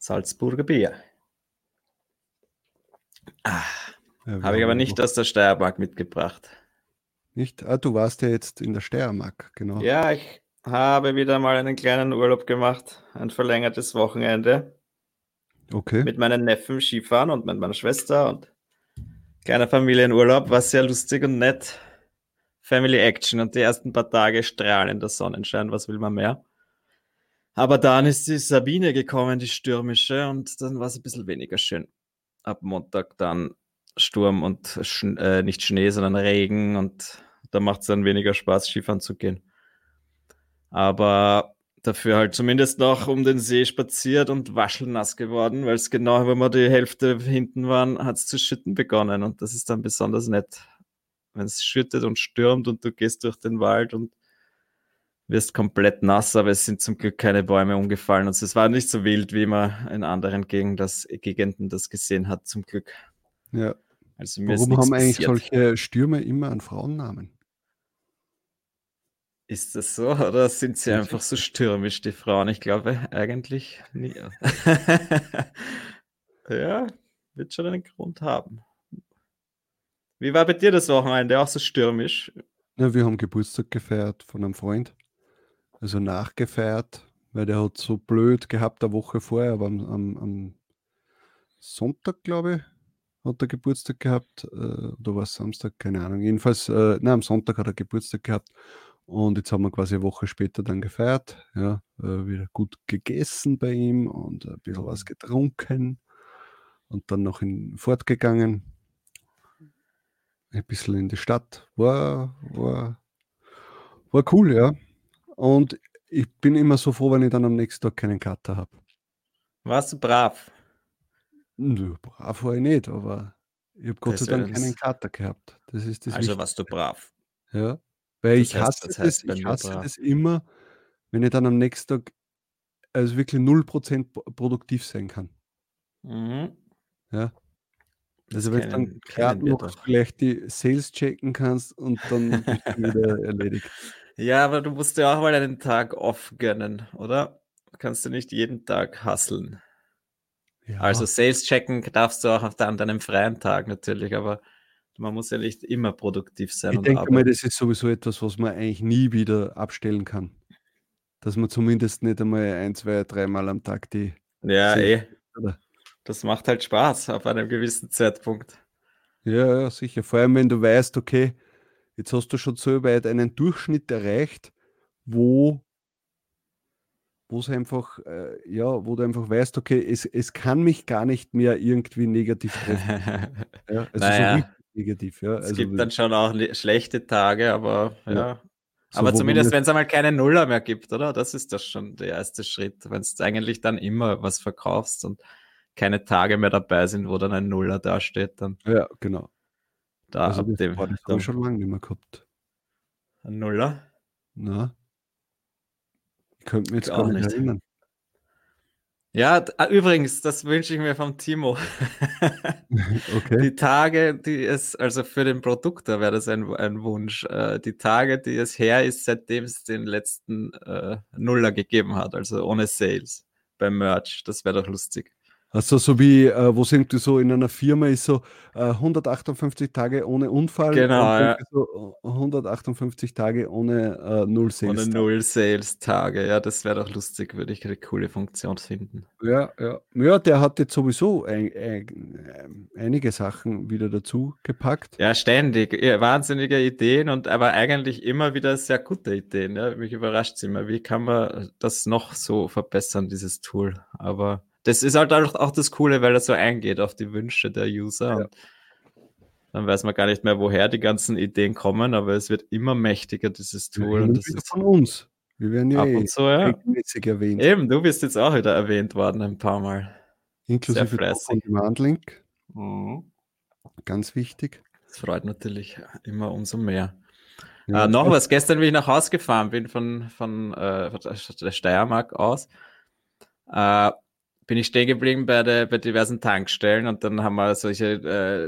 Salzburger Bier. Ah, Ja, Habe ich aber nicht noch- aus der Steiermark mitgebracht. Nicht? Ah, du warst ja jetzt in der Steiermark, genau. Ja, ich habe wieder mal einen kleinen Urlaub gemacht. Ein verlängertes Wochenende. Okay. Mit meinen Neffen Skifahren und mit meiner Schwester und kleiner Familienurlaub. War sehr lustig und nett. Family Action und die ersten paar Tage strahlender Sonnenschein. Was will man mehr? Aber dann ist die Sabine gekommen, die stürmische, und dann war es ein bisschen weniger schön. Ab Montag dann Sturm und Sch äh, nicht Schnee, sondern Regen und da macht es dann weniger Spaß, Skifahren zu gehen. Aber dafür halt zumindest noch um den See spaziert und waschelnass geworden, weil es genau, wenn wir die Hälfte hinten waren, hat es zu schütten begonnen und das ist dann besonders nett, wenn es schüttet und stürmt und du gehst durch den Wald und wirst komplett nass, aber es sind zum Glück keine Bäume umgefallen und es war nicht so wild, wie man in anderen Gegenden das, Gegenden das gesehen hat, zum Glück. Ja. Also Warum haben eigentlich passiert. solche Stürme immer einen Frauennamen? Ist das so oder sind sie einfach so stürmisch, die Frauen? Ich glaube eigentlich nie. ja, wird schon einen Grund haben. Wie war bei dir das Wochenende? Auch so stürmisch? Ja, wir haben Geburtstag gefeiert von einem Freund. Also nachgefeiert, weil der hat so blöd gehabt eine Woche vorher, aber am, am, am Sonntag, glaube ich, hat er Geburtstag gehabt. Äh, oder war es Samstag? Keine Ahnung. Jedenfalls, äh, nein, am Sonntag hat er Geburtstag gehabt. Und jetzt haben wir quasi eine Woche später dann gefeiert. Ja, äh, wieder gut gegessen bei ihm und ein bisschen was getrunken. Und dann noch in, fortgegangen. Ein bisschen in die Stadt. War, war, war cool, ja. Und ich bin immer so froh, wenn ich dann am nächsten Tag keinen Kater habe. Warst du brav? Nö, brav war ich nicht, aber ich habe Gott Das sei Dank keinen Kater gehabt. Das ist das also Wichtigste. warst du brav. Ja, weil Das ich heißt- hasse das das, heißt bei ich hasse das immer, wenn ich dann am nächsten Tag also wirklich 0% pro- produktiv sein kann. Mhm. Ja. Das Also wenn du dann gerade noch vielleicht die Sales checken kannst und dann wieder erledigt. Ja, aber du musst dir auch mal einen Tag off gönnen, oder? Kannst du nicht jeden Tag hasseln. Ja, Also Sales checken darfst du auch auf an deinem freien Tag natürlich, aber man muss ja nicht immer produktiv sein ich denke mal, arbeiten. das ist sowieso etwas, was man eigentlich nie wieder abstellen kann. Dass man zumindest nicht einmal ein, zwei, dreimal am Tag die Ja, eh. Das macht halt Spaß auf einem gewissen Zeitpunkt. Ja, ja, sicher. Vor allem, wenn du weißt, okay, jetzt hast du schon so weit einen Durchschnitt erreicht, wo wo es einfach, äh, ja, wo du einfach weißt, okay, es, es kann mich gar nicht mehr irgendwie negativ treffen. Ja? Also so Naja. richtig negativ, ja. Es Also gibt dann schon auch le- schlechte Tage, aber Ja. ja. so, aber zumindest, wenn es einmal keine Nuller mehr gibt, oder? Das ist das schon der erste Schritt. Wenn du eigentlich dann immer was verkaufst und keine Tage mehr dabei sind, wo dann ein Nuller dasteht, dann Ja, genau. Da Also ab dem das habe ich schon lange nicht mehr gehabt. ein Nuller. Na? Ich könnte mich jetzt gar nicht erinnern. Ja, ah, übrigens, das wünsche ich mir vom Timo. Okay. Die Tage, die es, also für den Produkter wäre das ein, ein Wunsch, äh, die Tage, die es her ist, seitdem es den letzten äh, Nuller gegeben hat, also ohne Sales beim Merch, das wäre doch lustig. Also so wie, äh, wo sind du so in einer Firma ist so äh, 158 Tage ohne Unfall Genau, und ja. so äh, 158 Tage ohne äh, Null Sales. Ohne Null Sales-Tage, ja, das wäre doch lustig, würde ich eine coole Funktion finden. Ja, ja. Ja, der hat jetzt sowieso ein, ein, einige Sachen wieder dazu gepackt. Ja, ständig. Ja, wahnsinnige Ideen und aber eigentlich immer wieder sehr gute Ideen. Ja. Mich überrascht es immer. Wie kann man das noch so verbessern, dieses Tool? Aber das ist halt auch, auch das Coole, weil er so eingeht auf die Wünsche der User. Ja. Und dann weiß man gar nicht mehr, woher die ganzen Ideen kommen, aber es wird immer mächtiger, dieses Ja, Tool. hin und das ist von uns. Wir werden ja ab eh und zu, ja. regelmäßig erwähnt. Eben, du bist jetzt auch wieder erwähnt worden ein paar Mal. Inklusive. Demand-Link. Mhm. Ganz wichtig. Das freut natürlich immer umso mehr. Ja, äh, noch was, gestern, wie ich nach Hause gefahren bin von, von, äh, von der Steiermark aus, äh, bin ich stehen geblieben bei, der, bei diversen Tankstellen und dann haben wir solche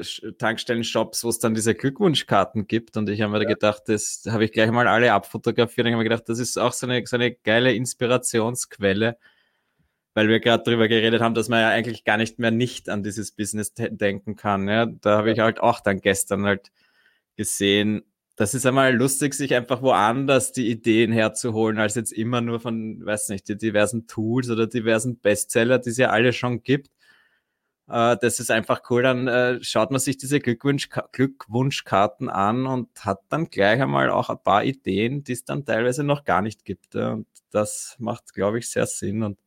äh, Tankstellen-Shops, wo es dann diese Glückwunschkarten gibt und ich habe mir ja. gedacht, das habe ich gleich mal alle abfotografiert und habe mir gedacht, das ist auch so eine, so eine geile Inspirationsquelle, weil wir gerade darüber geredet haben, dass man ja eigentlich gar nicht mehr nicht an dieses Business denken kann. Ja? Da habe ich halt auch dann gestern halt gesehen, das ist einmal lustig, sich einfach woanders die Ideen herzuholen, als jetzt immer nur von, weiß nicht, die diversen Tools oder diversen Bestseller, die es ja alle schon gibt. Äh, das ist einfach cool. Dann äh, schaut man sich diese Glückwunsch Glückwunschkarten an und hat dann gleich einmal auch ein paar Ideen, die es dann teilweise noch gar nicht gibt. Und das macht, glaube ich, sehr Sinn. Und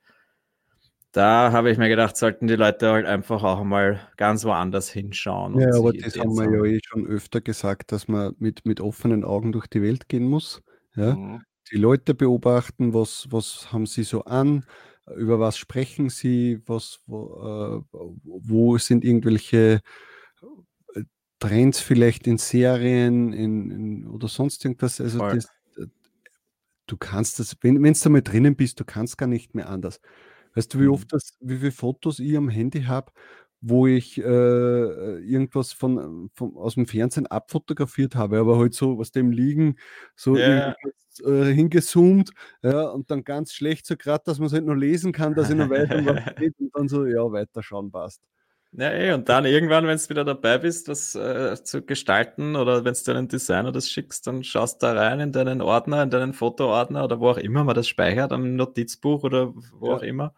da habe ich mir gedacht, sollten die Leute halt einfach auch mal ganz woanders hinschauen. Ja, aber das haben wir ja eh schon öfter gesagt, dass man mit, mit offenen Augen durch die Welt gehen muss. Ja? Mhm. Die Leute beobachten, was, was haben sie so an, über was sprechen sie, was, wo, äh, wo sind irgendwelche äh, Trends vielleicht in Serien in, in, oder sonst irgendwas. Also das, äh, du kannst das, wenn du da mal drinnen bist, du kannst gar nicht mehr anders. Weißt du, wie oft mhm. das wie viele Fotos ich am Handy habe, wo ich, äh, äh irgendwas von von aus dem Fernsehen abfotografiert habe, aber halt so was dem Liegen, so Ja. äh, hingezoomt, ja, und dann ganz schlecht so gerade, dass man es halt noch lesen kann, dass ich noch weiß, um was geht und dann so, ja, weiterschauen passt. Ja, eh, und dann irgendwann, wenn du wieder dabei bist, was äh, zu gestalten oder wenn du einen Designer das schickst, dann schaust du da rein in deinen Ordner, in deinen Fotoordner oder wo auch immer man das speichert, am Notizbuch oder wo Ja. auch immer.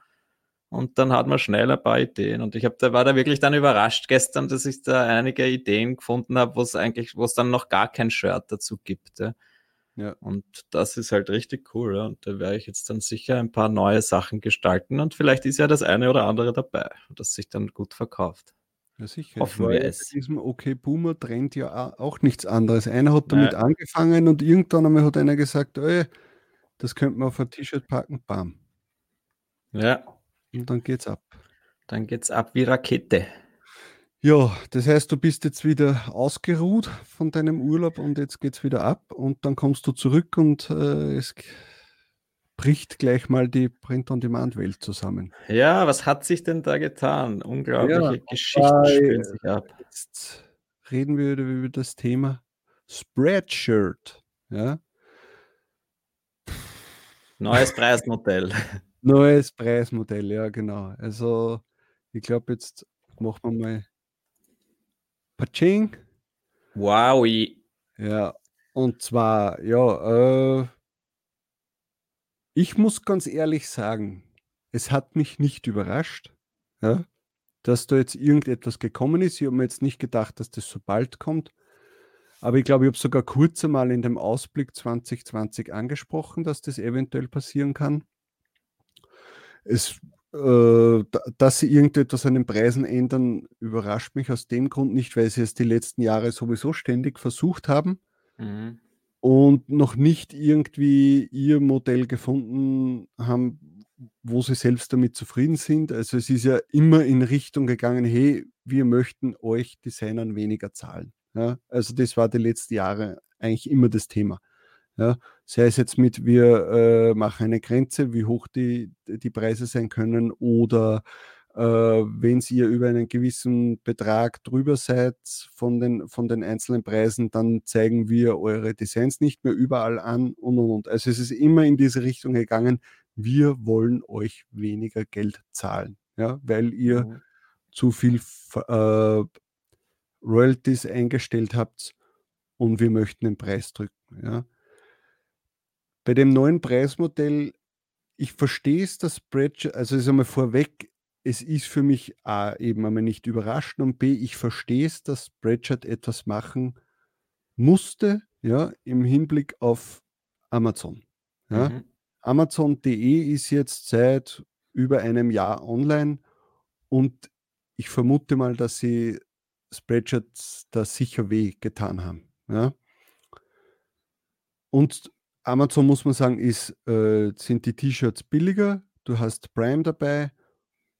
Und dann hat man schnell ein paar Ideen. Und ich hab, da war da wirklich dann überrascht gestern, dass ich da einige Ideen gefunden habe, wo es eigentlich, wo es dann noch gar kein Shirt dazu gibt. Ja. Ja. Und das ist halt richtig cool. Ja. Und da werde ich jetzt dann sicher ein paar neue Sachen gestalten. Und vielleicht ist ja das eine oder andere dabei, das sich dann gut verkauft. Ja, sicher. Hoffen wir es. diesem Okay Boomer Trend ja auch nichts anderes. Einer hat damit Nein. angefangen und irgendwann einmal hat einer gesagt, das könnte man auf ein T-Shirt packen, bam. Ja. Und dann geht's ab. Dann geht's ab wie Rakete. Ja, das heißt, du bist jetzt wieder ausgeruht von deinem Urlaub und jetzt geht's wieder ab und dann kommst du zurück und äh, es bricht gleich mal die Print-on-Demand-Welt zusammen. Ja, was hat sich denn da getan? Unglaubliche ja, Geschichten spielen sich ab. Jetzt reden wir über das Thema Spreadshirt. Ja? Neues Preismodell. Neues Preismodell, ja, genau. Also, ich glaube, jetzt machen wir mal Paching. Wow. Ja, und zwar, ja, äh, ich muss ganz ehrlich sagen, es hat mich nicht überrascht, ja, dass da jetzt irgendetwas gekommen ist. Ich habe mir jetzt nicht gedacht, dass das so bald kommt. Aber ich glaube, ich habe sogar kurz einmal in dem Ausblick 2020 angesprochen, dass das eventuell passieren kann. Es, äh, dass sie irgendetwas an den Preisen ändern, überrascht mich aus dem Grund nicht, weil sie es die letzten Jahre sowieso ständig versucht haben mhm. und noch nicht irgendwie ihr Modell gefunden haben, wo sie selbst damit zufrieden sind. Also es ist ja immer in Richtung gegangen, hey, wir möchten euch Designern weniger zahlen. Ja, also das war die letzten Jahre eigentlich immer das Thema. Ja, sei es jetzt mit, wir äh, machen eine Grenze, wie hoch die, die Preise sein können, oder äh, wenn ihr über einen gewissen Betrag drüber seid von den, von den einzelnen Preisen, dann zeigen wir eure Designs nicht mehr überall an und und und. Also es ist immer in diese Richtung gegangen, wir wollen euch weniger Geld zahlen, ja, weil ihr mhm. zu viel äh, Royalties eingestellt habt und wir möchten den Preis drücken. Ja. Bei dem neuen Preismodell, ich verstehe es, dass Spreadshirt, also ist einmal vorweg, es ist für mich A, eben einmal nicht überraschend und B, ich verstehe es, dass Spreadshirt etwas machen musste, ja, im Hinblick auf Amazon. Ja. Mhm. Amazon.de ist jetzt seit über einem Jahr online und ich vermute mal, dass sie Spreadshirt da sicher weh getan haben. Ja. Und Amazon muss man sagen, ist, äh, sind die T-Shirts billiger. Du hast Prime dabei.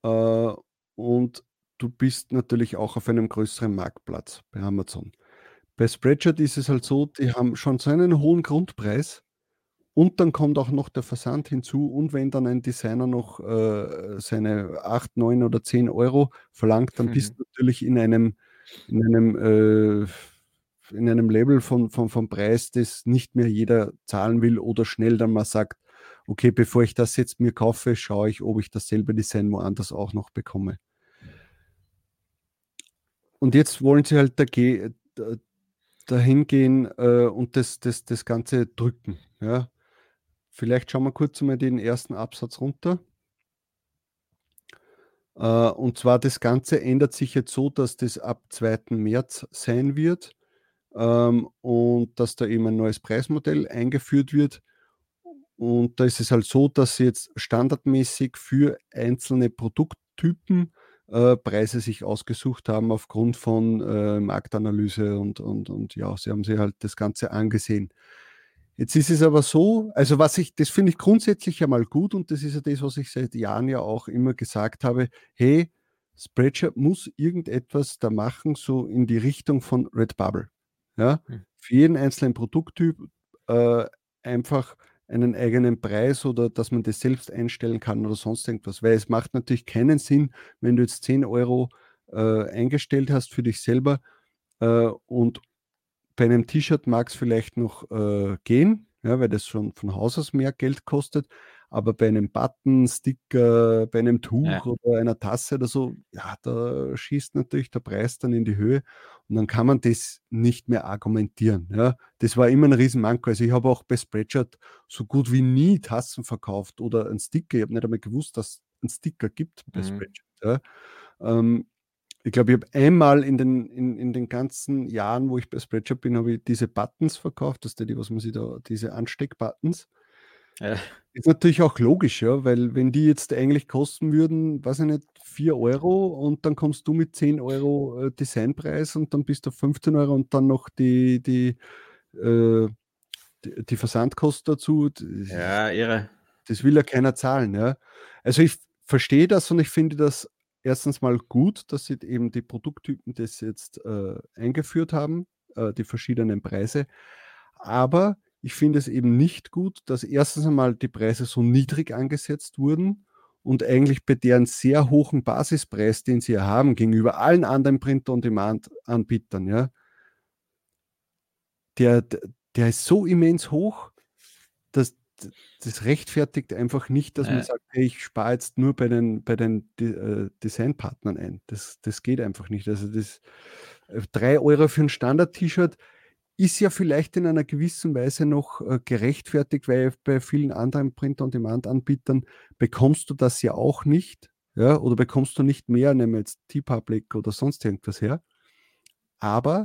Äh, und du bist natürlich auch auf einem größeren Marktplatz bei Amazon. Bei Spreadshirt ist es halt so, die haben schon so einen hohen Grundpreis und dann kommt auch noch der Versand hinzu und wenn dann ein Designer noch äh, seine 8, 9 oder 10 Euro verlangt, dann mhm. bist du natürlich in einem, in einem, äh, in einem Level von, von, vom Preis, das nicht mehr jeder zahlen will oder schnell dann mal sagt, okay, bevor ich das jetzt mir kaufe, schaue ich, ob ich dasselbe Design woanders auch noch bekomme. Und jetzt wollen sie halt dahin gehen äh, und das, das, das Ganze drücken. Ja. Vielleicht schauen wir kurz mal den ersten Absatz runter. Äh, und zwar das Ganze ändert sich jetzt so, dass das ab 2. März sein wird ähm, und dass da eben ein neues Preismodell eingeführt wird. Und da ist es halt so, dass jetzt standardmäßig für einzelne Produkttypen äh, Preise sich ausgesucht haben aufgrund von äh, Marktanalyse und, und, und ja, sie haben sich halt das Ganze angesehen. Jetzt ist es aber so, also was ich, das finde ich grundsätzlich ja mal gut und das ist ja das, was ich seit Jahren ja auch immer gesagt habe, hey, Spreadshirt muss irgendetwas da machen, so in die Richtung von Redbubble. Ja, hm. für jeden einzelnen Produkttyp äh, einfach einen eigenen Preis oder dass man das selbst einstellen kann oder sonst irgendwas. Weil es macht natürlich keinen Sinn, wenn du jetzt 10 Euro äh, eingestellt hast für dich selber äh, und bei einem T-Shirt mag es vielleicht noch äh, gehen, ja, weil das schon von Haus aus mehr Geld kostet. Aber bei einem Button, Sticker, bei einem Tuch ja. oder einer Tasse oder so, ja, da schießt natürlich der Preis dann in die Höhe und dann kann man das nicht mehr argumentieren. Ja. Das war immer ein Riesenmanko. Also ich habe auch bei Spreadshirt so gut wie nie Tassen verkauft oder ein Sticker. Ich habe nicht einmal gewusst, dass es einen Sticker gibt bei mhm. Spreadshirt. Ja. Ähm, ich glaube, ich habe einmal in den, in, in den ganzen Jahren, wo ich bei Spreadshirt bin, habe ich diese Buttons verkauft, das ist die, was man sich da, diese Ansteckbuttons. Ja. Ist natürlich auch logisch, ja, weil wenn die jetzt eigentlich kosten würden, weiß ich nicht, 4 Euro und dann kommst du mit 10 Euro äh, Designpreis und dann bist du auf 15 Euro und dann noch die, die, äh, die, die Versandkosten dazu. Ja, irre. Das will ja keiner zahlen, ja. Also ich verstehe das und ich finde das erstens mal gut, dass sie eben die Produkttypen das jetzt äh, eingeführt haben, äh, die verschiedenen Preise. Aber ich finde es eben nicht gut, dass erstens einmal die Preise so niedrig angesetzt wurden und eigentlich bei deren sehr hohen Basispreis, den sie haben, gegenüber allen anderen Print-on-Demand-Anbietern, ja, der, der ist so immens hoch, das rechtfertigt einfach nicht, dass man sagt, hey, ich spare jetzt nur bei den, bei den äh, Designpartnern ein. Das, das geht einfach nicht. Also das 3 äh, Euro für ein Standard-T-Shirt ist ja vielleicht in einer gewissen Weise noch äh, gerechtfertigt, weil bei vielen anderen Print-on-Demand-Anbietern bekommst du das ja auch nicht, ja, oder bekommst du nicht mehr, nehmen wir jetzt T-Public oder sonst irgendwas her. Aber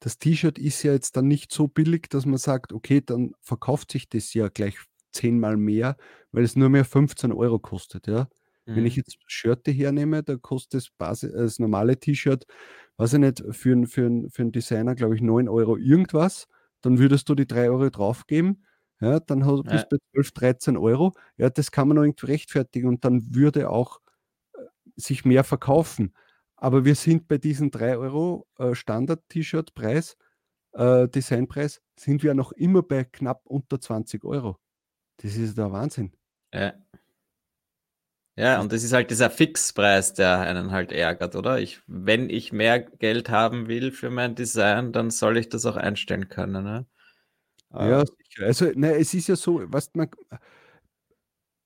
das T-Shirt ist ja jetzt dann nicht so billig, dass man sagt, okay, dann verkauft sich das ja gleich zehnmal mehr, weil es nur mehr 15 Euro kostet, ja. Mhm. Wenn ich mhm. jetzt Shirte hernehme, da kostet das, Basis, das normale T-Shirt weiß ich nicht, für, für, für einen Designer, glaube ich, 9 Euro irgendwas, dann würdest du die 3 Euro draufgeben, ja, dann hast, bist du bei 12, 13 Euro. Ja, das kann man noch irgendwie rechtfertigen und dann würde auch äh, sich mehr verkaufen. Aber wir sind bei diesen 3 Euro äh, Standard-T-Shirt-Preis, äh, Designpreis, sind wir noch immer bei knapp unter 20 Euro. Das ist der Wahnsinn. Ja. Ja, und das ist halt dieser Fixpreis, der einen halt ärgert, oder? Ich, wenn ich mehr Geld haben will für mein Design, dann soll ich das auch einstellen können, ne? Ja, äh. sicher. Also, ne, es ist ja so, was man,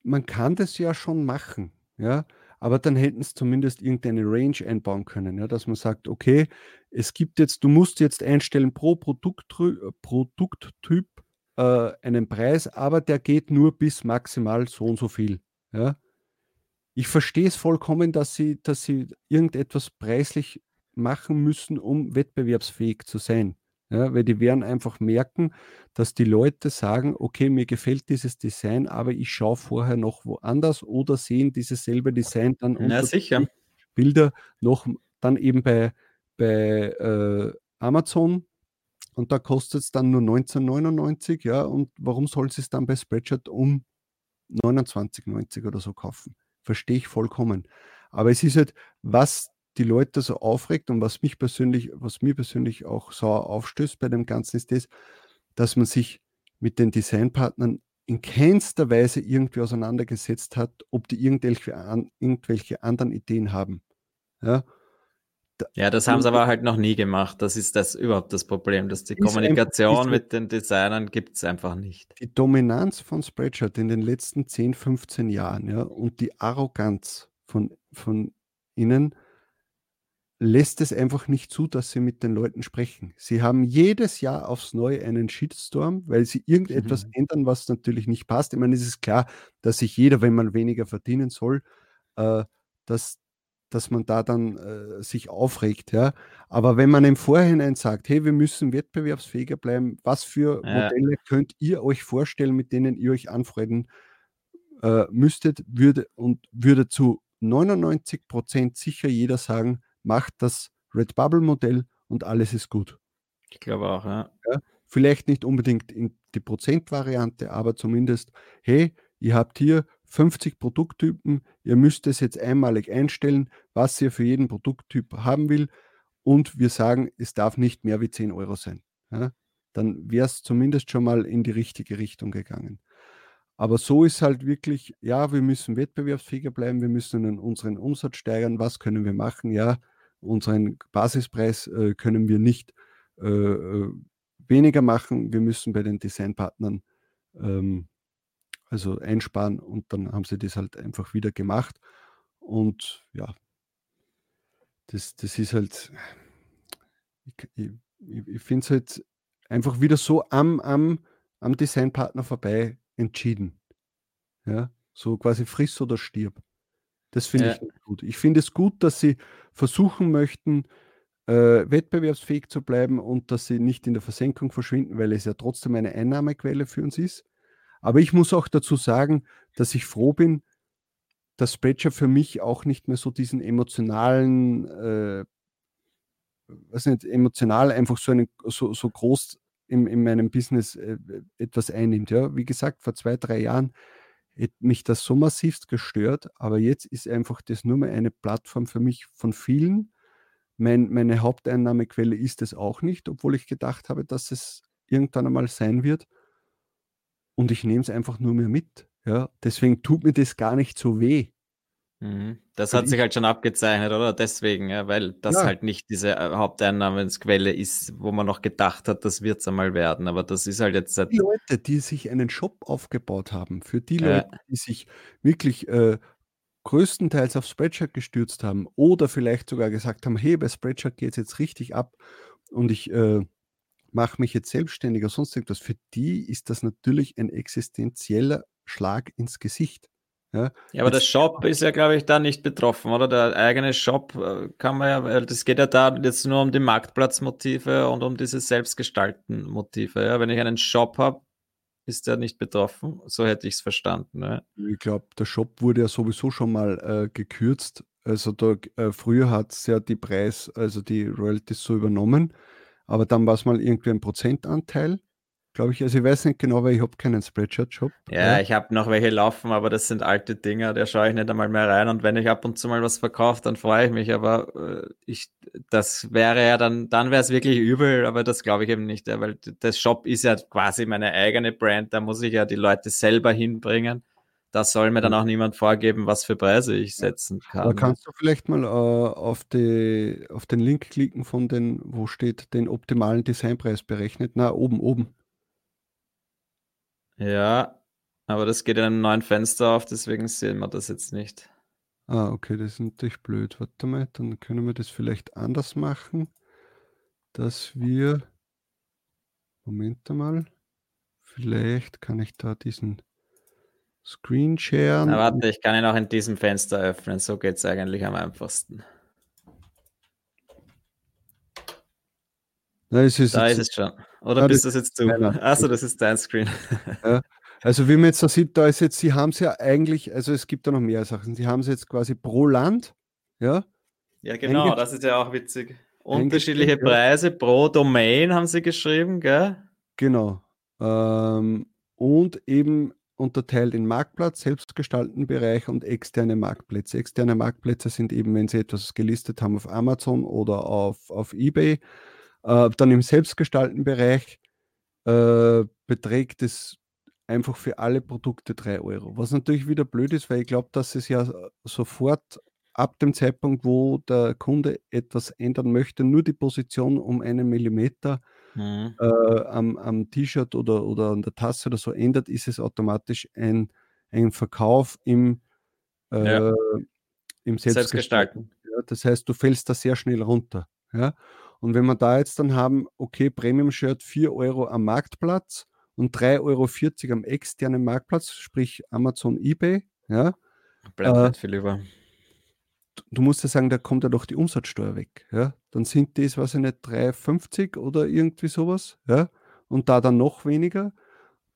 man kann das ja schon machen, ja, aber dann hätten es zumindest irgendeine Range einbauen können, ja, dass man sagt, okay, es gibt jetzt, du musst jetzt einstellen pro Produkt, Produkttyp äh, einen Preis, aber der geht nur bis maximal so und so viel, ja ich verstehe es vollkommen, dass sie, dass sie irgendetwas preislich machen müssen, um wettbewerbsfähig zu sein. Ja, weil die werden einfach merken, dass die Leute sagen, okay, mir gefällt dieses Design, aber ich schaue vorher noch woanders oder sehen dieses selbe Design dann unter sicher. Bilder noch dann eben bei, bei äh, Amazon und da kostet es dann nur 19,99, ja, und warum soll sie es dann bei Spreadshirt um 29,90 oder so kaufen? verstehe ich vollkommen. Aber es ist halt, was die Leute so aufregt und was mich persönlich, was mir persönlich auch sauer aufstößt bei dem Ganzen, ist das, dass man sich mit den Designpartnern in keinster Weise irgendwie auseinandergesetzt hat, ob die irgendwelche, an, irgendwelche anderen Ideen haben. Ja, ja, das haben sie aber halt noch nie gemacht. Das ist das überhaupt das Problem, dass die Kommunikation mit den Designern gibt es einfach nicht. Die Dominanz von Spreadshirt in den letzten 10, 15 Jahren ja, und die Arroganz von, von ihnen lässt es einfach nicht zu, dass sie mit den Leuten sprechen. Sie haben jedes Jahr aufs Neue einen Shitstorm, weil sie irgendetwas mhm. ändern, was natürlich nicht passt. Ich meine, es ist klar, dass sich jeder, wenn man weniger verdienen soll, äh, dass dass man da dann äh, sich aufregt, ja. Aber wenn man im Vorhinein sagt, hey, wir müssen wettbewerbsfähiger bleiben, was für ja. Modelle könnt ihr euch vorstellen, mit denen ihr euch anfreunden äh, müsstet, würde und würde zu 99 Prozent sicher jeder sagen, macht das Red Bubble Modell und alles ist gut. Ich glaube auch, ja. ja. Vielleicht nicht unbedingt in die Prozentvariante, aber zumindest, hey, ihr habt hier 50 Produkttypen. Ihr müsst es jetzt einmalig einstellen, was ihr für jeden Produkttyp haben will. Und wir sagen, es darf nicht mehr wie 10 Euro sein. Ja? Dann wäre es zumindest schon mal in die richtige Richtung gegangen. Aber so ist halt wirklich, ja, wir müssen wettbewerbsfähiger bleiben, wir müssen unseren Umsatz steigern. Was können wir machen? Ja, unseren Basispreis äh, können wir nicht äh, äh weniger machen. Wir müssen bei den Designpartnern ähm, also einsparen und dann haben sie das halt einfach wieder gemacht. Und ja, das, das ist halt, ich, ich, ich finde es halt einfach wieder so am, am, am Designpartner vorbei entschieden. Ja, so quasi friss oder stirb. Das finde ja. ich gut. Ich finde es gut, dass sie versuchen möchten, äh, wettbewerbsfähig zu bleiben und dass sie nicht in der Versenkung verschwinden, weil es ja trotzdem eine Einnahmequelle für uns ist. Aber ich muss auch dazu sagen, dass ich froh bin, dass Spreadshirt für mich auch nicht mehr so diesen emotionalen, äh, was nicht, emotional einfach so, einen, so, so groß in, in meinem Business äh, etwas einnimmt. Ja, wie gesagt, vor zwei, drei Jahren hätte mich das so massivst gestört, aber jetzt ist einfach das nur mehr eine Plattform für mich von vielen. Mein, meine Haupteinnahmequelle ist es auch nicht, obwohl ich gedacht habe, dass es irgendwann einmal sein wird und ich nehme es einfach nur mehr mit. Ja, deswegen tut mir das gar nicht so weh. Mhm. Das hat sich halt schon abgezeichnet, oder? Deswegen, ja, weil das ja. halt nicht diese äh, Haupteinnahmensquelle ist, wo man noch gedacht hat, das wird es einmal werden. Aber das ist halt jetzt. Die Leute, die sich einen Shop aufgebaut haben, für die Leute, die sich wirklich äh, größtenteils auf Spreadshirt gestürzt haben oder vielleicht sogar gesagt haben, hey, bei Spreadshirt geht es jetzt richtig ab und ich äh, mache mich jetzt selbstständig oder sonst irgendwas, für die ist das natürlich ein existenzieller Schlag ins Gesicht. Ja, ja aber der Shop ist ja, glaube ich, da nicht betroffen, oder? Der eigene Shop äh, kann man ja, weil das geht ja da jetzt nur um die Marktplatzmotive und um diese selbstgestalten Motive. Ja? Wenn ich einen Shop habe, ist der nicht betroffen. So hätte ich es verstanden. Ja. Ich glaube, der Shop wurde ja sowieso schon mal äh, gekürzt. Also da, äh, früher hat es ja die Preis, also die Royalties so übernommen aber dann war es mal irgendwie ein Prozentanteil, glaube ich. Also ich weiß nicht genau, weil ich habe keinen Spreadshirt-Shop. Ja, ja, ich habe noch welche laufen, aber das sind alte Dinge, da schaue ich nicht einmal mehr rein. Und wenn ich ab und zu mal was verkaufe, dann freue ich mich. Aber äh, ich, das wäre ja dann, dann wäre es wirklich übel, aber das glaube ich eben nicht, weil das Shop ist ja quasi meine eigene Brand, da muss ich ja die Leute selber hinbringen das soll mir dann auch niemand vorgeben, was für Preise ich setzen kann. Da kannst du vielleicht mal äh, auf, die, auf den Link klicken von den, wo steht, den optimalen Designpreis berechnet. Na, oben, oben. Ja, aber das geht in einem neuen Fenster auf, deswegen sehen wir das jetzt nicht. Ah, okay, das ist natürlich blöd. Warte mal, dann können wir das vielleicht anders machen, dass wir, Moment mal, vielleicht kann ich da diesen Screen Share. Na, warte, ich kann ihn auch in diesem Fenster öffnen. So geht es eigentlich am einfachsten. Na, ist da ist es schon. Oder ah, bist du das jetzt du? Achso, das ist dein Screen. Ja. Also wie man jetzt da sieht, da ist jetzt, sie haben es ja eigentlich, also es gibt da noch mehr Sachen. Sie haben es jetzt quasi pro Land, ja. Ja, genau, das ist ja auch witzig. Unterschiedliche Preise pro Domain haben sie geschrieben, gell? Genau. Ähm, und eben unterteilt in Marktplatz, selbstgestalteten Bereich und externe Marktplätze. Externe Marktplätze sind eben, wenn Sie etwas gelistet haben auf Amazon oder auf, auf eBay. Äh, dann im selbstgestalteten Bereich äh, beträgt es einfach für alle Produkte 3 Euro. Was natürlich wieder blöd ist, weil ich glaube, dass es ja sofort ab dem Zeitpunkt, wo der Kunde etwas ändern möchte, nur die Position um einen Millimeter mhm. äh, am, am T-Shirt oder, oder an der Tasse oder so ändert, ist es automatisch ein, ein Verkauf im, äh, ja. im Selbstgestalten. Ja, das heißt, du fällst da sehr schnell runter. Ja? Und wenn wir da jetzt dann haben, okay, Premium-Shirt 4 Euro am Marktplatz und 3,40 Euro am externen Marktplatz, sprich Amazon, eBay, ja. Bleibt äh, viel über. Du musst ja sagen, da kommt ja doch die Umsatzsteuer weg. Ja? Dann sind das, weiß ich nicht, 3,50 oder irgendwie sowas. Ja? Und da dann noch weniger.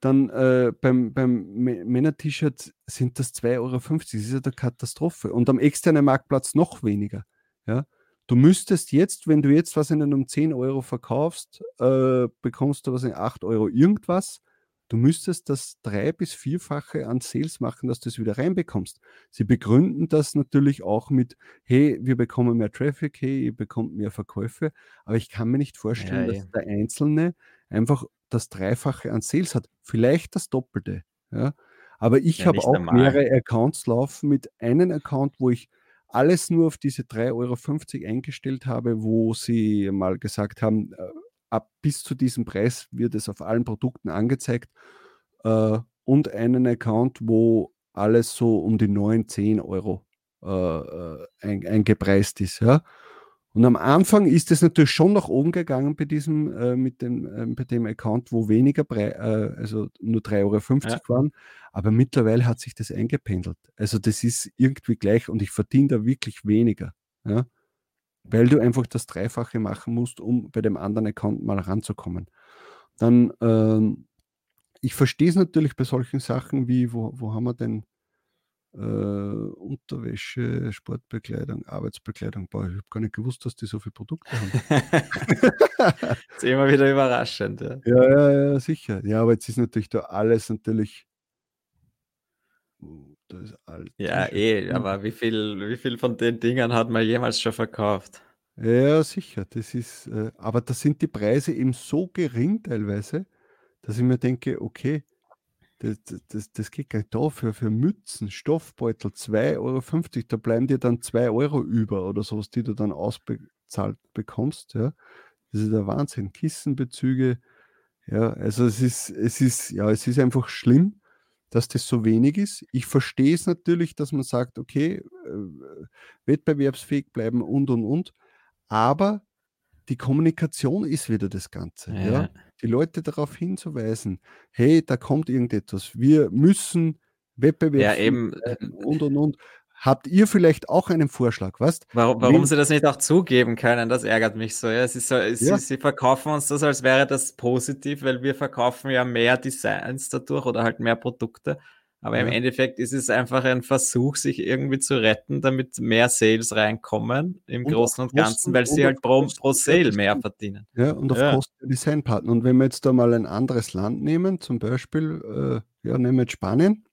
Dann äh, beim, beim Männer-T-Shirt sind das 2,50 Euro. Das ist ja eine Katastrophe. Und am externen Marktplatz noch weniger. Ja? Du müsstest jetzt, wenn du jetzt was in um 10 Euro verkaufst, äh, bekommst du was in 8 Euro irgendwas. Du müsstest das drei- bis vierfache an Sales machen, dass du es wieder reinbekommst. Sie begründen das natürlich auch mit, hey, wir bekommen mehr Traffic, hey, ihr bekommt mehr Verkäufe. Aber ich kann mir nicht vorstellen, ja, ja. dass der Einzelne einfach das Dreifache an Sales hat. Vielleicht das Doppelte. Ja? Aber ich ja, habe auch normal. mehrere Accounts laufen mit einem Account, wo ich alles nur auf diese 3,50 Euro eingestellt habe, wo sie mal gesagt haben, äh, ab bis zu diesem Preis wird es auf allen Produkten angezeigt äh, und einen Account, wo alles so um die 9, 10 Euro äh, äh, ein, eingepreist ist. Ja? Und am Anfang ist es natürlich schon nach oben gegangen bei diesem, äh, mit dem, äh, bei dem Account, wo weniger, Pre äh, also nur 3,50 Euro ja. waren. Aber mittlerweile hat sich das eingependelt. Also das ist irgendwie gleich und ich verdiene da wirklich weniger. Ja? Weil du einfach das Dreifache machen musst, um bei dem anderen Account mal ranzukommen. Dann, ähm, ich verstehe es natürlich bei solchen Sachen wie, wo, wo haben wir denn äh, Unterwäsche, Sportbekleidung, Arbeitsbekleidung. Boah, ich habe gar nicht gewusst, dass die so viele Produkte haben. das ist immer wieder überraschend. Ja. ja, ja, ja, sicher. Ja, aber jetzt ist natürlich da alles natürlich. Uh, da ist alt. Ja, eh, aber wie viel, wie viel von den Dingern hat man jemals schon verkauft? Ja, sicher. Das ist, äh, aber da sind die Preise eben so gering teilweise, dass ich mir denke, okay, das, das, das geht gar nicht da für, für Mützen, Stoffbeutel 2,50 Euro, da bleiben dir dann 2 Euro über oder sowas, die du dann ausbezahlt bekommst. Ja. Das ist der Wahnsinn. Kissenbezüge, ja, also es ist, es ist, ja, es ist einfach schlimm, dass das so wenig ist. Ich verstehe es natürlich, dass man sagt, okay, äh, wettbewerbsfähig bleiben und und und, aber die Kommunikation ist wieder das Ganze. Ja. ja. Die Leute darauf hinzuweisen, hey, da kommt irgendetwas. Wir müssen Wettbewerb ja, eben. und und und. Habt ihr vielleicht auch einen Vorschlag, was? Warum, warum sie das nicht auch zugeben können, das ärgert mich so. Ja, ist so ja. sie, sie, verkaufen uns das, als wäre das positiv, weil wir verkaufen ja mehr Designs dadurch oder halt mehr Produkte. Aber ja. im Endeffekt ist es einfach ein Versuch, sich irgendwie zu retten, damit mehr Sales reinkommen im und Großen und Ganzen, weil sie halt pro, pro Sale mehr verdienen. Ja, und auf. Kosten der Designpartner. Und wenn wir jetzt da mal ein anderes Land nehmen, zum Beispiel, äh, ja, nehmen wir jetzt Spanien,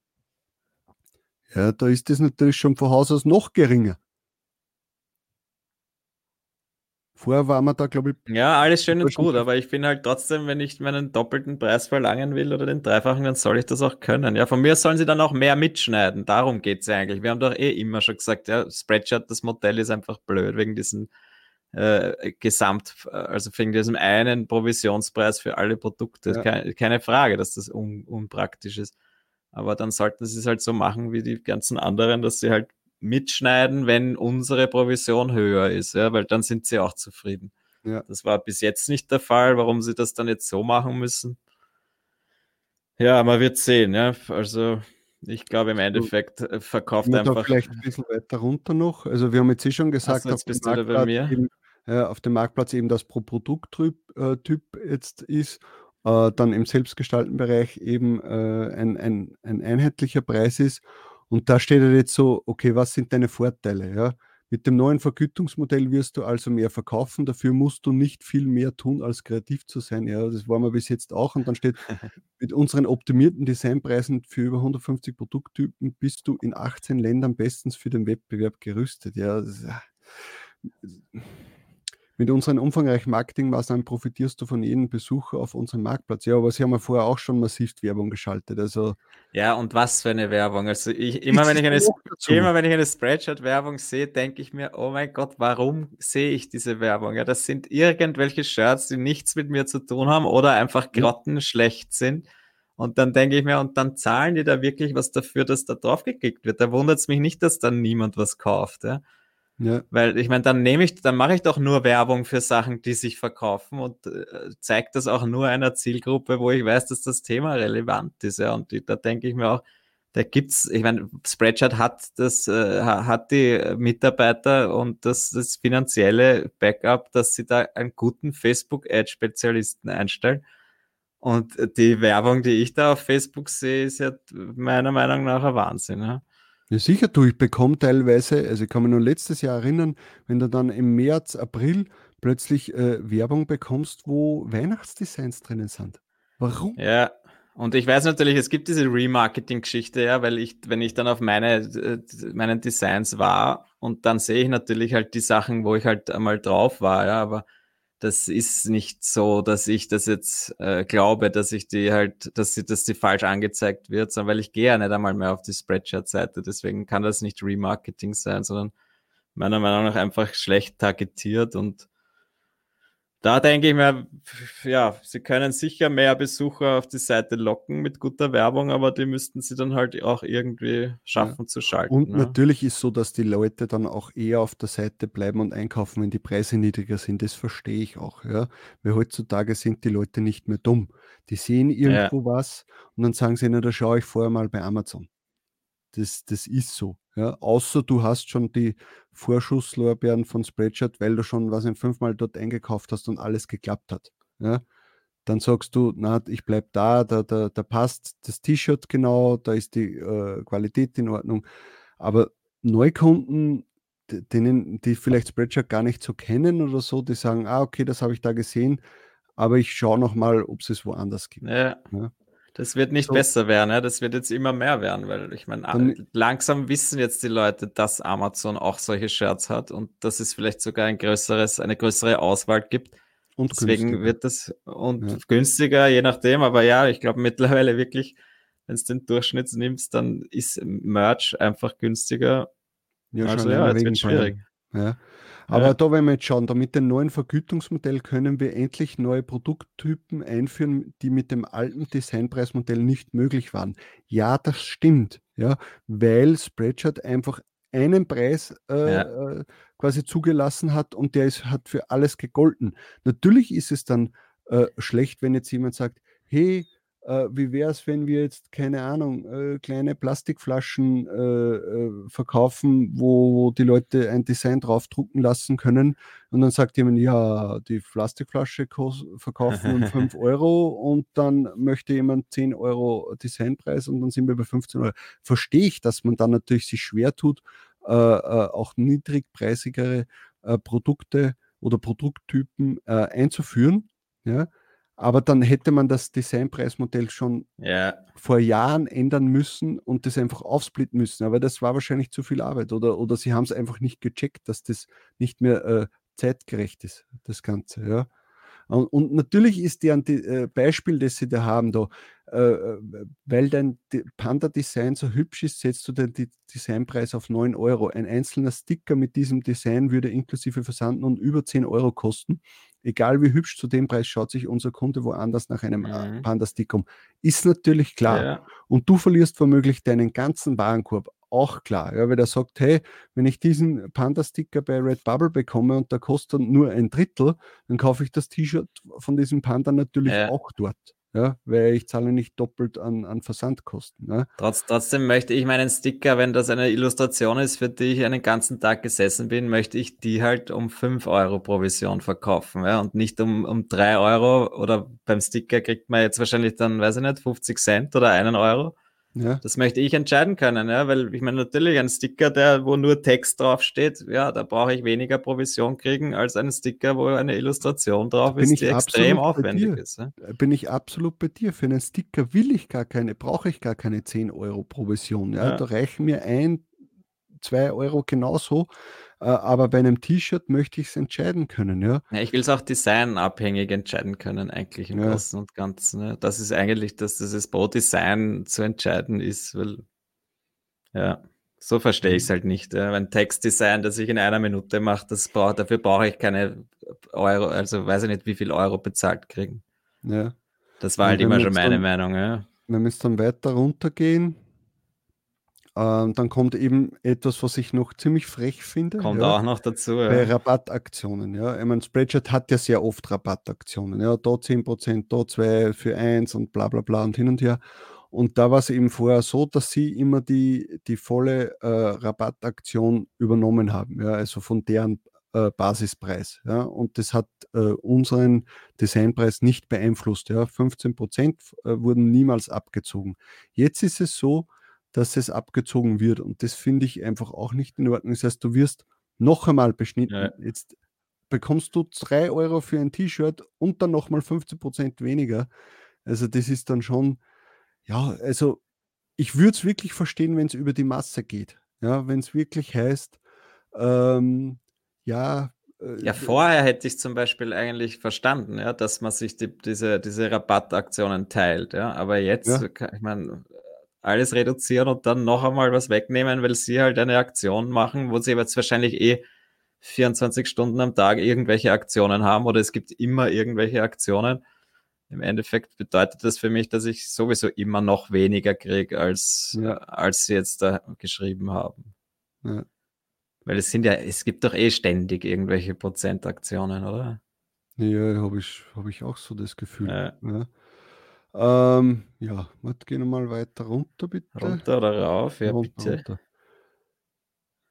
ja, da ist das natürlich schon von Haus aus noch geringer. Vorher war man da, glaube ich. Ja, alles schön und gut, aber ich bin halt trotzdem, wenn ich meinen doppelten Preis verlangen will oder den dreifachen, dann soll ich das auch können. Ja, von mir sollen sie dann auch mehr mitschneiden. Darum geht es eigentlich. Wir haben doch eh immer schon gesagt, ja, Spreadshirt, das Modell ist einfach blöd wegen diesem äh, Gesamt, also wegen diesem einen Provisionspreis für alle Produkte. Ja. Keine, keine, Frage, dass das un, unpraktisch ist. Aber dann sollten sie es halt so machen wie die ganzen anderen, dass sie halt mitschneiden, wenn unsere Provision höher ist, ja, weil dann sind sie auch zufrieden. Ja. Das war bis jetzt nicht der Fall, warum sie das dann jetzt so machen müssen. Ja, man wird sehen, ja. Also ich glaube im Endeffekt äh, verkauft einfach. Vielleicht ein bisschen weiter runter noch. Also wir haben jetzt eh schon gesagt, jetzt bist du bei mir. Eben, äh, auf dem Marktplatz eben das pro Produkttyp äh, jetzt ist, äh, dann im selbstgestalteten Bereich eben äh, ein, ein, ein einheitlicher Preis ist und da steht halt jetzt so, okay, was sind deine Vorteile? Ja? Mit dem neuen Vergütungsmodell wirst du also mehr verkaufen. Dafür musst du nicht viel mehr tun, als kreativ zu sein. Ja, das war wir bis jetzt auch. Und dann steht, mit unseren optimierten Designpreisen für über 150 Produkttypen bist du in 18 Ländern bestens für den Wettbewerb gerüstet. Ja, das, mit unseren umfangreichen Marketingmaßnahmen profitierst du von jedem Besucher auf unserem Marktplatz. Ja, aber sie haben ja vorher auch schon massiv Werbung geschaltet. Also ja, und was für eine Werbung. Also ich, immer, wenn ich eine, immer wenn ich eine Spreadshirt-Werbung sehe, denke ich mir, oh mein Gott, warum sehe ich diese Werbung? Ja, das sind irgendwelche Shirts, die nichts mit mir zu tun haben oder einfach grottenschlecht sind. Und dann denke ich mir, und dann zahlen die da wirklich was dafür, dass da drauf geklickt wird. Da wundert es mich nicht, dass dann niemand was kauft. Ja? Ja. Weil ich meine, dann nehme ich, dann mache ich doch nur Werbung für Sachen, die sich verkaufen und äh, zeige das auch nur einer Zielgruppe, wo ich weiß, dass das Thema relevant ist. Ja. Und die, da denke ich mir auch, da gibt's, ich meine, Spreadshirt hat das, äh, hat die Mitarbeiter und das, das finanzielle Backup, dass sie da einen guten Facebook-Ad-Spezialisten einstellen. Und die Werbung, die ich da auf Facebook sehe, ist ja meiner Meinung nach ein Wahnsinn. Ja. Ja, sicher, du, ich bekomme teilweise, also ich kann mich nur letztes Jahr erinnern, wenn du dann im März, April plötzlich äh, Werbung bekommst, wo Weihnachtsdesigns drinnen sind. Warum? Ja, und ich weiß natürlich, es gibt diese Remarketing-Geschichte, ja, weil ich, wenn ich dann auf meine, äh, meinen Designs war und dann sehe ich natürlich halt die Sachen, wo ich halt einmal drauf war, ja, aber das ist nicht so, dass ich das jetzt äh, glaube, dass ich die halt, dass sie, dass die falsch angezeigt wird, sondern weil ich gehe ja nicht einmal mehr auf die Spreadshirt-Seite. Deswegen kann das nicht Remarketing sein, sondern meiner Meinung nach einfach schlecht targetiert und da denke ich mir, ja, sie können sicher mehr Besucher auf die Seite locken mit guter Werbung, aber die müssten sie dann halt auch irgendwie schaffen ja. zu schalten. Und ne? natürlich ist so, dass die Leute dann auch eher auf der Seite bleiben und einkaufen, wenn die Preise niedriger sind. Das verstehe ich auch, ja. Weil heutzutage sind die Leute nicht mehr dumm. Die sehen irgendwo ja. was und dann sagen sie, na, da schaue ich vorher mal bei Amazon. Das, das ist so. Ja, außer du hast schon die Vorschusslorbeeren von Spreadshirt, weil du schon was in fünfmal dort eingekauft hast und alles geklappt hat. Ja, dann sagst du, na, ich bleib da, da, da, da passt das T-Shirt genau, da ist die äh, Qualität in Ordnung. Aber Neukunden, denen, die vielleicht Spreadshirt gar nicht so kennen oder so, die sagen, ah, okay, das habe ich da gesehen, aber ich schaue nochmal, ob es es woanders gibt. Ja. ja. Das wird nicht so. besser werden, ja? das wird jetzt immer mehr werden, weil ich meine, langsam wissen jetzt die Leute, dass Amazon auch solche Shirts hat und dass es vielleicht sogar ein größeres, eine größere Auswahl gibt. Und Deswegen günstiger. wird das und ja. günstiger, je nachdem, aber ja, ich glaube mittlerweile wirklich, wenn es den Durchschnitt nimmst, dann ist Merch einfach günstiger. Ja, also ja, jetzt wird schwierig. Ja. Aber ja. da, wenn wir jetzt schauen, da mit dem neuen Vergütungsmodell können wir endlich neue Produkttypen einführen, die mit dem alten Designpreismodell nicht möglich waren. Ja, das stimmt, ja, weil Spreadshirt einfach einen Preis äh, ja. Äh, quasi zugelassen hat und der ist, hat für alles gegolten. Natürlich ist es dann äh, schlecht, wenn jetzt jemand sagt, hey, äh, wie wäre es, wenn wir jetzt, keine Ahnung, äh, kleine Plastikflaschen äh, äh, verkaufen, wo, wo, die Leute ein Design draufdrucken lassen können und dann sagt jemand, ja, die Plastikflasche verkaufen um 5 Euro und dann möchte jemand 10 Euro Designpreis und dann sind wir bei 15 Euro. Verstehe ich, dass man dann natürlich sich schwer tut, äh, äh, auch niedrigpreisigere Produkte oder Produkttypen einzuführen. Ja, aber dann hätte man das Designpreismodell schon ja. vor Jahren ändern müssen und das einfach aufsplitten müssen. Aber das war wahrscheinlich zu viel Arbeit oder, oder sie haben es einfach nicht gecheckt, dass das nicht mehr äh, zeitgerecht ist, das Ganze. Ja. Und, und natürlich ist die, die äh, Beispiel, das sie da haben, da, äh, weil dein Panda-Design so hübsch ist, setzt du den Designpreis auf 9 Euro. Ein einzelner Sticker mit diesem Design würde inklusive Versanden und über 10 Euro kosten. Egal wie hübsch zu dem Preis schaut sich unser Kunde woanders nach einem äh, mhm. Panda-Stick um. Ist natürlich klar. Ja. Und du verlierst womöglich deinen ganzen Warenkorb auch klar. Ja, weil der sagt, hey, wenn ich diesen Panda-Sticker bei Redbubble bekomme und der kostet nur ein Drittel, dann kaufe ich das T-Shirt von diesem Panda natürlich ja. auch dort. Ja, weil ich zahle nicht doppelt an, an Versandkosten. Ne? Trotz, trotzdem möchte ich meinen Sticker, wenn das eine Illustration ist, für die ich einen ganzen Tag gesessen bin, möchte ich die halt um 5 Euro Provision verkaufen ja? und nicht um, um 3 Euro oder beim Sticker kriegt man jetzt wahrscheinlich dann, weiß ich nicht, 50 Cent oder einen Euro. Ja. Das möchte ich entscheiden können, ja, weil ich meine, natürlich ein Sticker, der, wo nur Text draufsteht, ja, da brauche ich weniger Provision kriegen als einen Sticker, wo eine Illustration drauf ist, die extrem aufwendig ist. Ja. Bin ich absolut bei dir. Für einen Sticker will ich gar keine, brauche ich gar keine 10 Euro Provision. Ja. ja. Da reichen mir ein, zwei Euro genauso. Äh, aber bei einem T-Shirt möchte ich es entscheiden können, ja. ja ich will es auch designabhängig entscheiden können, eigentlich im ja. Großen und Ganzen. Ne? Das ist eigentlich, dass das pro Design zu entscheiden ist, weil, ja, so verstehe ich es mhm. halt nicht. Ja. Ein Textdesign, das ich in einer Minute mache, das brauch, dafür brauche ich keine Euro, also weiß ich nicht, wie viel Euro bezahlt kriegen. Ja. Das war halt immer schon meine dann, Meinung, ja. Wenn wir jetzt dann weiter runtergehen, ähm, dann kommt eben etwas, was ich noch ziemlich frech finde. Kommt ja, auch noch dazu. Ja. Bei Rabattaktionen. Ja. Ich meine, Spreadshirt hat ja sehr oft Rabattaktionen. Ja. Da 10%, da 2 für 1 und bla bla bla und hin und her. Und da war es eben vorher so, dass sie immer die, die volle äh, Rabattaktion übernommen haben. Ja. Also von deren äh, Basispreis. Ja. Und das hat äh, unseren Designpreis nicht beeinflusst. Ja. 15% äh, wurden niemals abgezogen. Jetzt ist es so, dass es abgezogen wird. Und das finde ich einfach auch nicht in Ordnung. Das heißt, du wirst noch einmal beschnitten. Ja. Jetzt bekommst du 3 Euro für ein T-Shirt und dann nochmal 15 Prozent weniger. Also das ist dann schon, ja, also ich würde es wirklich verstehen, wenn es über die Masse geht. Ja, wenn es wirklich heißt, ähm, ja, äh, ja, vorher hätte ich zum Beispiel eigentlich verstanden, ja, dass man sich die, diese, diese Rabattaktionen teilt, ja. Aber jetzt, ja. ich meine, alles reduzieren und dann noch einmal was wegnehmen, weil sie halt eine Aktion machen, wo sie jetzt wahrscheinlich eh 24 Stunden am Tag irgendwelche Aktionen haben oder es gibt immer irgendwelche Aktionen. Im Endeffekt bedeutet das für mich, dass ich sowieso immer noch weniger kriege, als, ja. als sie jetzt da geschrieben haben. Ja. Weil es sind ja, es gibt doch eh ständig irgendwelche Prozentaktionen, oder? Ja, habe ich, hab ich auch so das Gefühl. Ja. Ja. Ähm, ja, warte, gehen wir mal weiter runter, bitte. Runter oder rauf, ja, runter, bitte. Runter.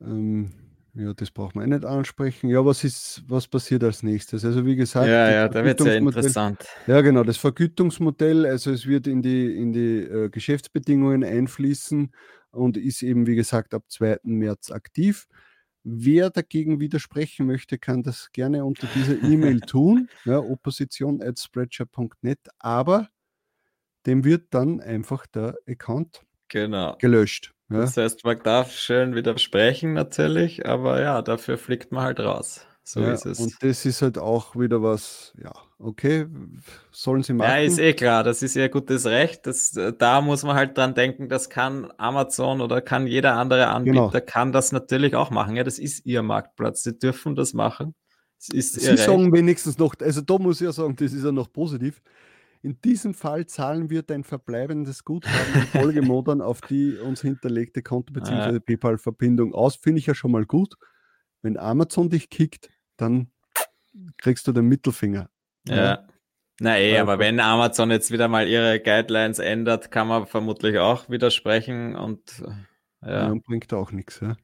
Ähm, ja, das braucht man eh nicht ansprechen. Ja, was ist, was passiert als nächstes? Also wie gesagt, ja, ja, da wird es ja interessant. Ja, genau, das Vergütungsmodell, also es wird in die, in die äh, Geschäftsbedingungen einfließen und ist eben, wie gesagt, ab 2. März aktiv. Wer dagegen widersprechen möchte, kann das gerne unter dieser E-Mail tun, ja, opposition at spreadshirt.net, aber dem wird dann einfach der Account genau. gelöscht. Ja? Das heißt, man darf schön widersprechen natürlich, aber ja, dafür fliegt man halt raus. So ja, ist es. Und das ist halt auch wieder was, ja, okay, sollen sie machen. Ja, ist eh klar, das ist ihr gutes Recht. Das, da muss man halt dran denken, das kann Amazon oder kann jeder andere Anbieter, genau. kann das natürlich auch machen. Ja, das ist ihr Marktplatz, sie dürfen das machen. sie sagen wenigstens noch, also da muss ich ja sagen, das ist ja noch positiv. In diesem Fall zahlen wir dein verbleibendes Guthaben in Folgemonaten auf die uns hinterlegte Konto- bzw. Ah. PayPal-Verbindung aus. Finde ich ja schon mal gut. Wenn Amazon dich kickt, dann kriegst du den Mittelfinger. Ja. ja. Na eh, aber wenn Amazon jetzt wieder mal ihre Guidelines ändert, kann man vermutlich auch widersprechen und ja. ja bringt auch nichts. Ja.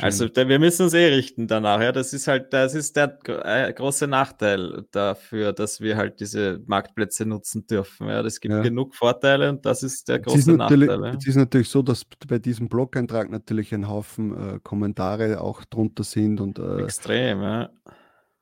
Also wir müssen uns eh richten danach. Ja, das ist halt, das ist der äh, große Nachteil dafür, dass wir halt diese Marktplätze nutzen dürfen. Ja, das gibt ja. genug Vorteile und das ist der große ist Nachteil. Ja. Es ist natürlich so, dass bei diesem Blog-Eintrag natürlich ein Haufen äh, Kommentare auch drunter sind und äh, extrem. Ja.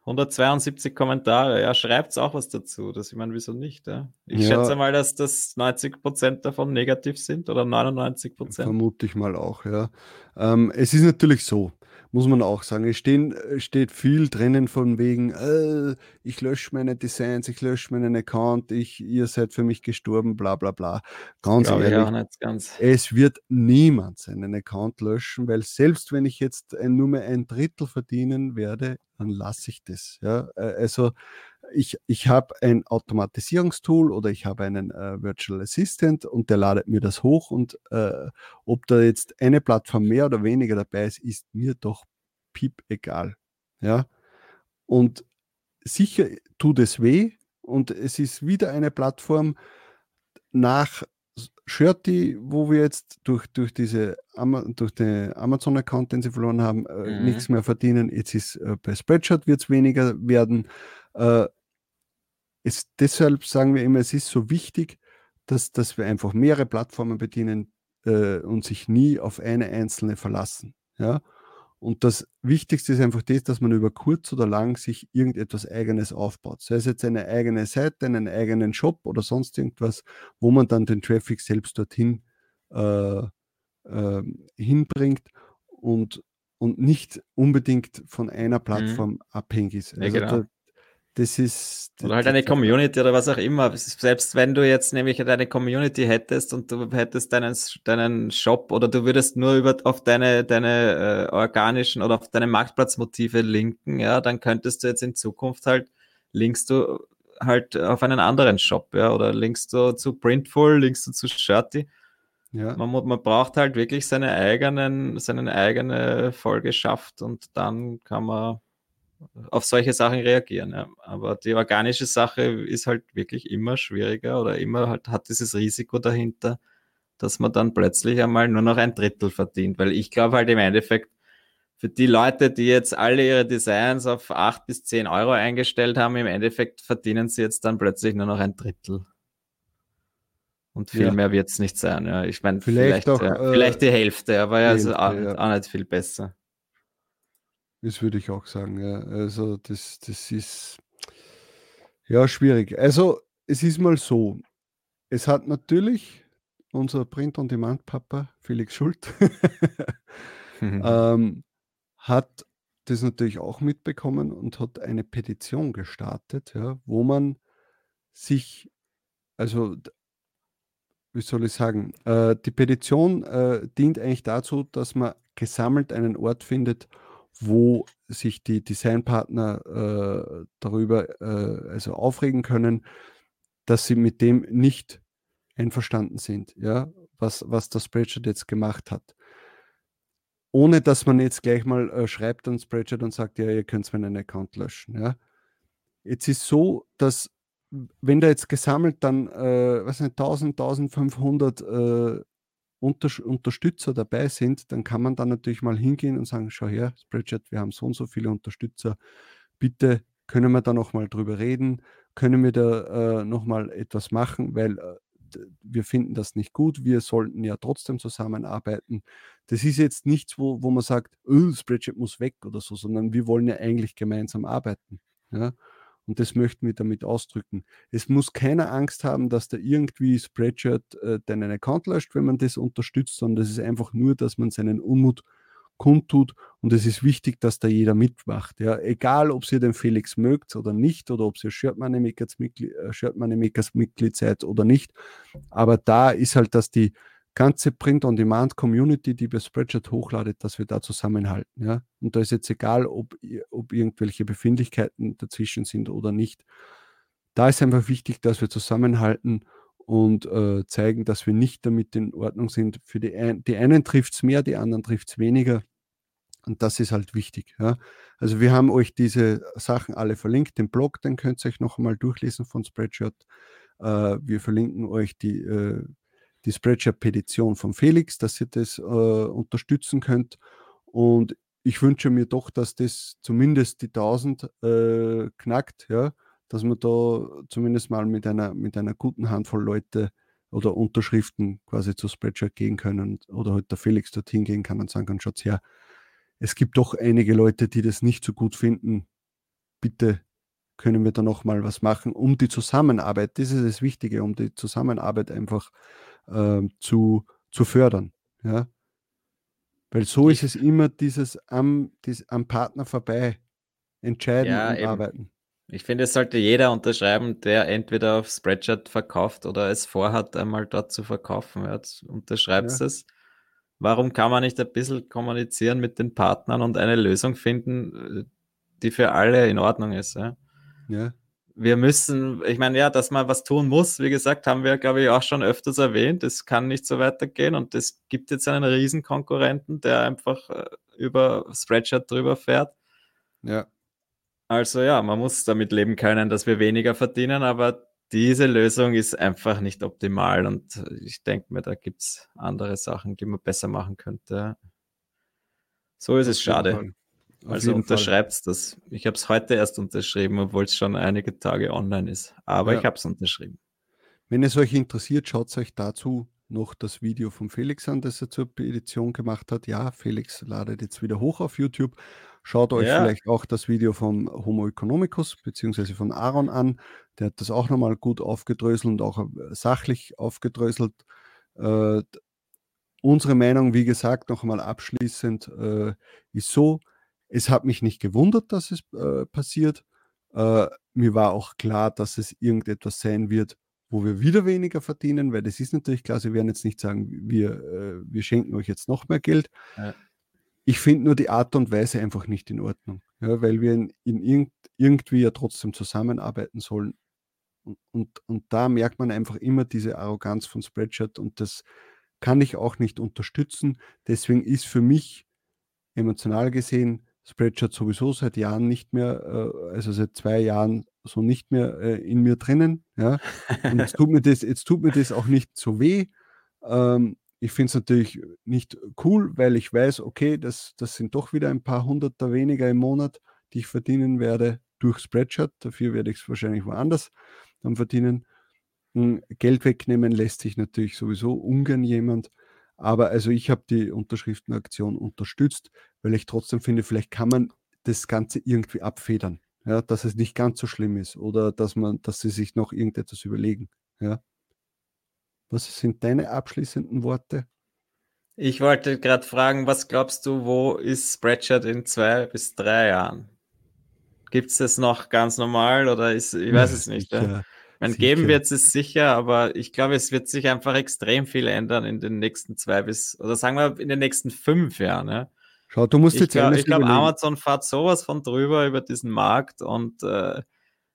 172 Kommentare, ja, schreibt auch was dazu. Das, ich meine, wieso nicht? Ja? Ich ja, schätze mal, dass das 90 Prozent davon negativ sind oder 99 Prozent. Vermute ich mal auch, ja. Ähm, es ist natürlich so, muss man auch sagen. Es stehen, äh, steht viel drinnen von wegen, äh, ich lösche meine Designs, ich lösche meinen Account, ich, ihr seid für mich gestorben, bla bla bla. Ganz ehrlich, ganz. es wird niemand seinen Account löschen, weil selbst wenn ich jetzt ein, nur mehr ein Drittel verdienen werde, dann lasse ich das. Ja? Äh, also ich, ich habe ein Automatisierungstool oder ich habe einen äh, Virtual Assistant und der ladet mir das hoch und äh, ob da jetzt eine Plattform mehr oder weniger dabei ist, ist mir doch piep egal. Ja? Und sicher tut es weh und es ist wieder eine Plattform nach Shirty, wo wir jetzt durch, durch, diese durch den Amazon-Account, den sie verloren haben, äh, mhm. nichts mehr verdienen. Jetzt ist äh, bei Spreadshirt wird es weniger werden. Äh, es, deshalb sagen wir immer, es ist so wichtig, dass, dass wir einfach mehrere Plattformen bedienen, äh, und sich nie auf eine einzelne verlassen. Ja? Und das Wichtigste ist einfach das, dass man über kurz oder lang sich irgendetwas Eigenes aufbaut. Sei es jetzt eine eigene Seite, einen eigenen Shop oder sonst irgendwas, wo man dann den Traffic selbst dorthin äh, äh, hinbringt und, und nicht unbedingt von einer mhm. Plattform mhm. abhängig ist. Also ja, genau. da, das ist. Oder halt eine Community oder was auch immer. Selbst wenn du jetzt nämlich deine Community hättest und du hättest deinen, deinen Shop oder du würdest nur über, auf deine, deine äh, organischen oder auf deine Marktplatzmotive linken, ja, dann könntest du jetzt in Zukunft halt, linkst du halt auf einen anderen Shop, ja, oder linkst du zu Printful, linkst du zu Shirty. Ja. Man, man braucht halt wirklich seine eigenen, seine eigene Folgeschaft und dann kann man auf solche Sachen reagieren. Ja. Aber die organische Sache ist halt wirklich immer schwieriger oder immer halt hat dieses Risiko dahinter, dass man dann plötzlich einmal nur noch ein Drittel verdient. Weil ich glaube halt im Endeffekt, für die Leute, die jetzt alle ihre Designs auf acht bis zehn Euro eingestellt haben, im Endeffekt verdienen sie jetzt dann plötzlich nur noch ein Drittel. Und viel ja. mehr wird es nicht sein. Ja. Ich meine, vielleicht, vielleicht, ja, äh, vielleicht, die Hälfte, aber ja, also auch, auch nicht viel besser. Das würde ich auch sagen. Ja. Also das, das ist ja schwierig. Also es ist mal so. Es hat natürlich unser Print-on-Demand-Papa Felix Schult ähm, hat das natürlich auch mitbekommen und hat eine Petition gestartet, ja, wo man sich, also wie soll ich sagen, äh, die Petition äh, dient eigentlich dazu, dass man gesammelt einen Ort findet, wo sich die Designpartner äh, darüber äh, also aufregen können, dass sie mit dem nicht einverstanden sind, ja, was, was das Spreadshirt jetzt gemacht hat. Ohne dass man jetzt gleich mal äh, schreibt an Spreadshirt und sagt, ja, ihr könnt meinen Account löschen. Ja. Jetzt ist so, dass wenn da jetzt gesammelt dann, äh, was nicht, 1000, 1500 äh, unter, Unterstützer dabei sind, dann kann man dann natürlich mal hingehen und sagen, schau her, Spreadshirt, wir haben so und so viele Unterstützer, bitte können wir da nochmal drüber reden, können wir da äh, nochmal etwas machen, weil äh, wir finden das nicht gut, wir sollten ja trotzdem zusammenarbeiten. Das ist jetzt nichts, wo, wo man sagt, oh, Spreadshirt muss weg oder so, sondern wir wollen ja eigentlich gemeinsam arbeiten. Ja? Und das möchten wir damit ausdrücken. Es muss keiner Angst haben, dass da irgendwie Spreadshirt äh, deinen Account löscht, wenn man das unterstützt, sondern das ist einfach nur, dass man seinen Unmut kundtut und es ist wichtig, dass da jeder mitmacht. Ja. Egal, ob ihr den Felix mögt oder nicht oder ob ihr Shirt Money Makers Mitglied, äh, Shirt Money Makers Mitglied seid oder nicht. Aber da ist halt, dass die ganze Print-on-Demand-Community, die bei Spreadshirt hochladet, dass wir da zusammenhalten. Ja? Und da ist jetzt egal, ob, ob irgendwelche Befindlichkeiten dazwischen sind oder nicht. Da ist einfach wichtig, dass wir zusammenhalten und äh, zeigen, dass wir nicht damit in Ordnung sind. Für die, ein, die einen trifft es mehr, die anderen trifft es weniger. Und das ist halt wichtig. Ja? Also wir haben euch diese Sachen alle verlinkt, den Blog, den könnt ihr euch noch einmal durchlesen von Spreadshirt. Äh, wir verlinken euch die äh, die Spreadshirt-Petition von Felix, dass ihr das äh, unterstützen könnt. Und ich wünsche mir doch, dass das zumindest die 1000 äh, knackt, ja, dass wir da zumindest mal mit einer, mit einer guten Handvoll Leute oder Unterschriften quasi zu Spreadshirt gehen können oder halt der Felix dorthin gehen kann und sagen kann, schaut her, es gibt doch einige Leute, die das nicht so gut finden. Bitte können wir da noch mal was machen, um die Zusammenarbeit, das ist das Wichtige, um die Zusammenarbeit einfach äh, zu, zu fördern. Ja? Weil so ist es immer dieses am, dies, am Partner vorbei entscheiden ja, und eben. arbeiten. Ich finde, es sollte jeder unterschreiben, der entweder auf Spreadshirt verkauft oder es vorhat, einmal dort zu verkaufen. Ja, unterschreibst ja. es. Warum kann man nicht ein bisschen kommunizieren mit den Partnern und eine Lösung finden, äh, die für alle in Ordnung ist? Ja. ja wir müssen, ich meine, ja, dass man was tun muss, wie gesagt, haben wir, glaube ich, auch schon öfters erwähnt. Es kann nicht so weitergehen und es gibt jetzt einen Riesenkonkurrenten, der einfach äh, über Spreadshirt drüber fährt. Ja. Also ja, man muss damit leben können, dass wir weniger verdienen, aber diese Lösung ist einfach nicht optimal und ich denke mir, da gibt es andere Sachen, die man besser machen könnte. So ist es schade. Fall. Also unterschreibst das. Ich habe es heute erst unterschrieben, obwohl es schon einige Tage online ist. Aber ja. ich habe es unterschrieben. Wenn es euch interessiert, schaut euch dazu noch das Video von Felix an, das er zur Edition gemacht hat. Ja, Felix ladet jetzt wieder hoch auf YouTube. Schaut euch Ja. vielleicht auch das Video vom Homo economicus beziehungsweise von Aaron an. Der hat das auch nochmal gut aufgedröselt und auch äh, sachlich aufgedröselt. Äh, unsere Meinung, wie gesagt, noch einmal abschließend, äh, ist so, es hat mich nicht gewundert, dass es äh, passiert. Äh, mir war auch klar, dass es irgendetwas sein wird, wo wir wieder weniger verdienen, weil das ist natürlich klar, sie werden jetzt nicht sagen, wir, äh, wir schenken euch jetzt noch mehr Geld. Ja. Ich finde nur die Art und Weise einfach nicht in Ordnung, ja, weil wir in, in irgend, irgendwie ja trotzdem zusammenarbeiten sollen. Und, und, und da merkt man einfach immer diese Arroganz von Spreadshirt und das kann ich auch nicht unterstützen. Deswegen ist für mich emotional gesehen Spreadshirt sowieso seit Jahren nicht mehr, äh, also seit zwei Jahren so nicht mehr äh, in mir drinnen. Ja? Und jetzt tut mir das, jetzt tut mir das auch nicht so weh. Ähm, ich finde es natürlich nicht cool, weil ich weiß, okay, das, das sind doch wieder ein paar Hunderter weniger im Monat, die ich verdienen werde durch Spreadshirt. Dafür werde ich es wahrscheinlich woanders dann verdienen. Hm, Geld wegnehmen lässt sich natürlich sowieso ungern jemand. Aber also ich habe die Unterschriftenaktion unterstützt, weil ich trotzdem finde, vielleicht kann man das Ganze irgendwie abfedern. Ja, dass es nicht ganz so schlimm ist oder dass man, dass sie sich noch irgendetwas überlegen. Ja. Was sind deine abschließenden Worte? Ich wollte gerade fragen, was glaubst du, wo ist Spreadshirt in zwei bis drei Jahren? Gibt es das noch ganz normal oder ist, ich weiß es nicht. Ja. Sicher, Man sicher. geben wird es sicher, aber ich glaube, es wird sich einfach extrem viel ändern in den nächsten zwei bis, oder sagen wir in den nächsten fünf Jahren. Ja. Schau, du musst Ich jetzt glaube, glaub, überlegen. Amazon fährt sowas von drüber über diesen Markt und äh,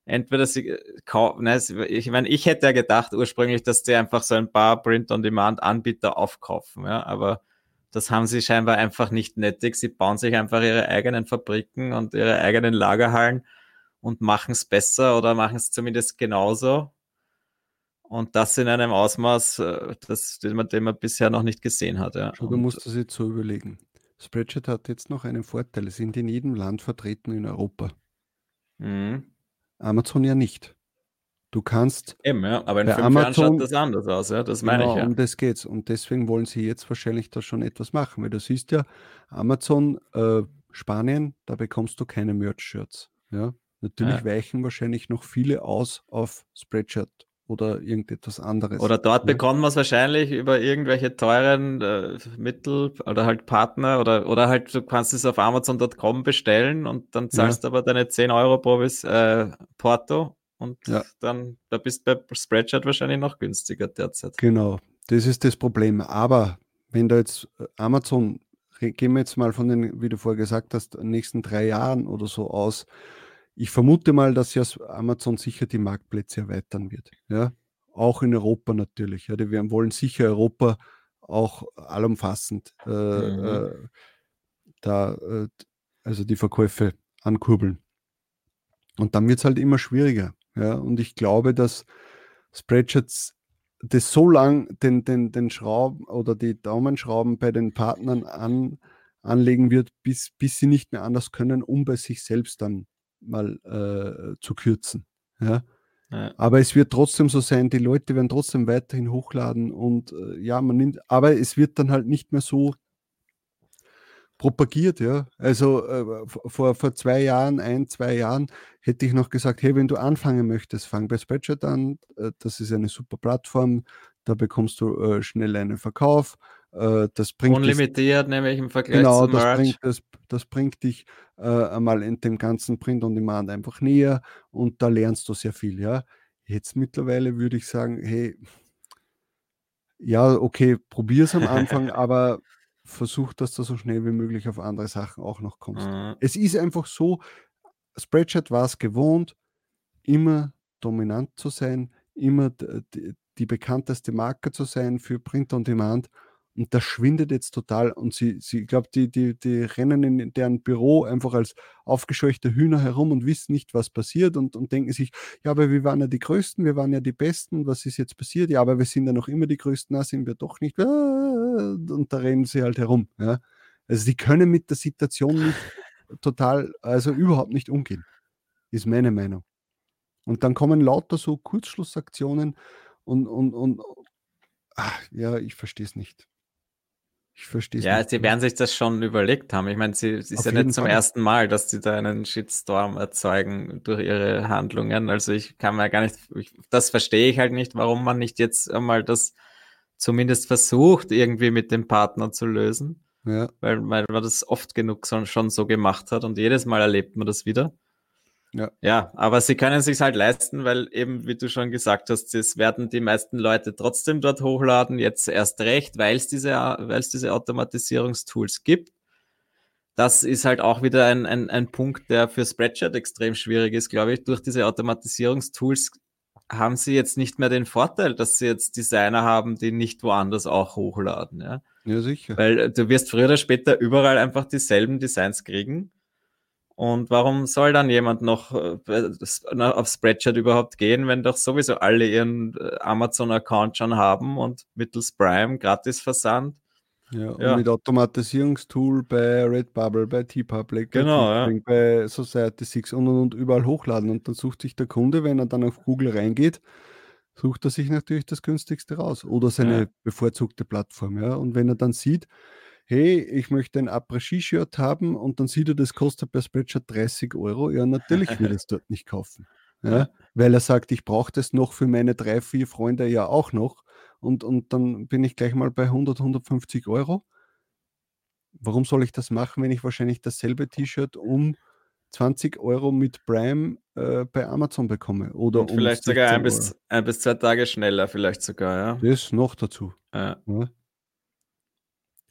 entweder sie kaufen, ne, ich meine, ich hätte ja gedacht ursprünglich, dass die einfach so ein paar Print-on-Demand-Anbieter aufkaufen, ja, aber das haben sie scheinbar einfach nicht nötig. Sie bauen sich einfach ihre eigenen Fabriken und ihre eigenen Lagerhallen und machen es besser oder machen es zumindest genauso. Und das in einem Ausmaß, äh, das, den, man, den man bisher noch nicht gesehen hat. Ja. Schau, du musst das jetzt so überlegen. Spreadshirt hat jetzt noch einen Vorteil. Es sind in jedem Land vertreten in Europa. Mhm. Amazon ja nicht. Du kannst Eben, ja. Aber in Bei fünf Jahren Amazon- schaut das anders aus, ja. Das meine genau, ich ja. um das geht's. Und deswegen wollen sie jetzt wahrscheinlich da schon etwas machen, weil du siehst ja, Amazon äh, Spanien, da bekommst du keine Merch-Shirts. Ja? Natürlich Ja. weichen wahrscheinlich noch viele aus auf Spreadshirt oder irgendetwas anderes. Oder dort Ja. bekommt man es wahrscheinlich über irgendwelche teuren äh, Mittel oder halt Partner oder, oder halt du kannst es auf Amazon.com bestellen und dann zahlst du aber deine 10 Euro pro äh, Porto und Ja. dann da bist du bei Spreadshirt wahrscheinlich noch günstiger derzeit. Genau, das ist das Problem. Aber wenn da jetzt äh, Amazon, gehen wir jetzt mal von den, wie du vorher gesagt hast, nächsten drei Jahren oder so aus. Ich vermute mal, dass ja Amazon sicher die Marktplätze erweitern wird. Ja, auch in Europa natürlich. Ja, die wollen sicher Europa auch allumfassend äh, Mhm. äh, da, äh, also die Verkäufe ankurbeln. Und dann wird es halt immer schwieriger. Ja, und ich glaube, dass Spreadshirt das so lang den, den, den Schrauben oder die Daumenschrauben bei den Partnern an, anlegen wird, bis, bis sie nicht mehr anders können, um bei sich selbst dann mal äh, zu kürzen. Ja? Ja. Aber es wird trotzdem so sein, die Leute werden trotzdem weiterhin hochladen und äh, ja, man nimmt, aber es wird dann halt nicht mehr so propagiert, ja. Also äh, vor, vor zwei Jahren, ein, zwei Jahren hätte ich noch gesagt, hey, wenn du anfangen möchtest, fang bei Spreadshirt an. Äh, das ist eine super Plattform, da bekommst du äh, schnell einen Verkauf. Äh, das bringt dich- Unlimitiert, nämlich im Vergleich Genau, zu das Merch. bringt, das, das bringt dich äh, einmal in dem ganzen Print on Demand einfach näher und da lernst du sehr viel, ja. Jetzt mittlerweile würde ich sagen, hey, ja, okay, probier es am Anfang, aber versuch, dass du so schnell wie möglich auf andere Sachen auch noch kommst. Mhm. Es ist einfach so, Spreadshirt war es gewohnt, immer dominant zu sein, immer die, die bekannteste Marke zu sein für Print on Demand. Und das schwindet jetzt total. Und sie, sie ich glaube, die, die, die rennen in deren Büro einfach als aufgescheuchte Hühner herum und wissen nicht, was passiert und, und denken sich, ja, aber wir waren ja die Größten, wir waren ja die Besten, was ist jetzt passiert? Ja, aber wir sind ja noch immer die Größten, na, sind wir doch nicht. Und da rennen sie halt herum. Ja. Also die können mit der Situation nicht total, also überhaupt nicht umgehen, ist meine Meinung. Und dann kommen lauter so Kurzschlussaktionen und, und, und ach, ja, ich verstehe es nicht. Ich verstehe es Ja, nicht. sie werden sich das schon überlegt haben. Ich meine, sie, es ist Auf ja nicht zum Fall. ersten Mal, dass sie da einen Shitstorm erzeugen durch ihre Handlungen. Also ich kann mir gar nicht, ich, das verstehe ich halt nicht, warum man nicht jetzt einmal das zumindest versucht, irgendwie mit dem Partner zu lösen, Ja, weil, weil man das oft genug so, schon so gemacht hat und jedes Mal erlebt man das wieder. Ja. Ja, aber sie können es sich halt leisten, weil eben, wie du schon gesagt hast, es werden die meisten Leute trotzdem dort hochladen, jetzt erst recht, weil es diese, weil es diese Automatisierungstools gibt. Das ist halt auch wieder ein, ein, ein Punkt, der für Spreadshirt extrem schwierig ist, glaube ich. Durch diese Automatisierungstools haben sie jetzt nicht mehr den Vorteil, dass sie jetzt Designer haben, die nicht woanders auch hochladen. Ja? ja, sicher. Weil äh, du wirst früher oder später überall einfach dieselben Designs kriegen. Und warum soll dann jemand noch äh, auf Spreadshirt überhaupt gehen, wenn doch sowieso alle ihren äh, Amazon-Account schon haben und mittels Prime gratis Versand? Ja, und Ja. mit Automatisierungstool bei Redbubble, bei TeePublic, bei, Genau, ja. Teespring, bei Society 6 und, und, und überall hochladen. Und dann sucht sich der Kunde, wenn er dann auf Google reingeht, sucht er sich natürlich das günstigste raus oder seine Ja. bevorzugte Plattform. Ja. Und wenn er dann sieht, hey, ich möchte ein Après-Ski-Shirt haben und dann sieht er, das kostet bei Spreadshirt 30 Euro, ja, natürlich wird er es dort nicht kaufen. Ja. Weil er sagt, ich brauche das noch für meine drei, vier Freunde ja auch noch und, und dann bin ich gleich mal bei 100, 150 Euro. Warum soll ich das machen, wenn ich wahrscheinlich dasselbe T-Shirt um 20 Euro mit Prime äh, bei Amazon bekomme? Oder Und um vielleicht sogar ein 16 bis, ein bis zwei Tage schneller, vielleicht sogar, ja. Das noch dazu. ja. Ja.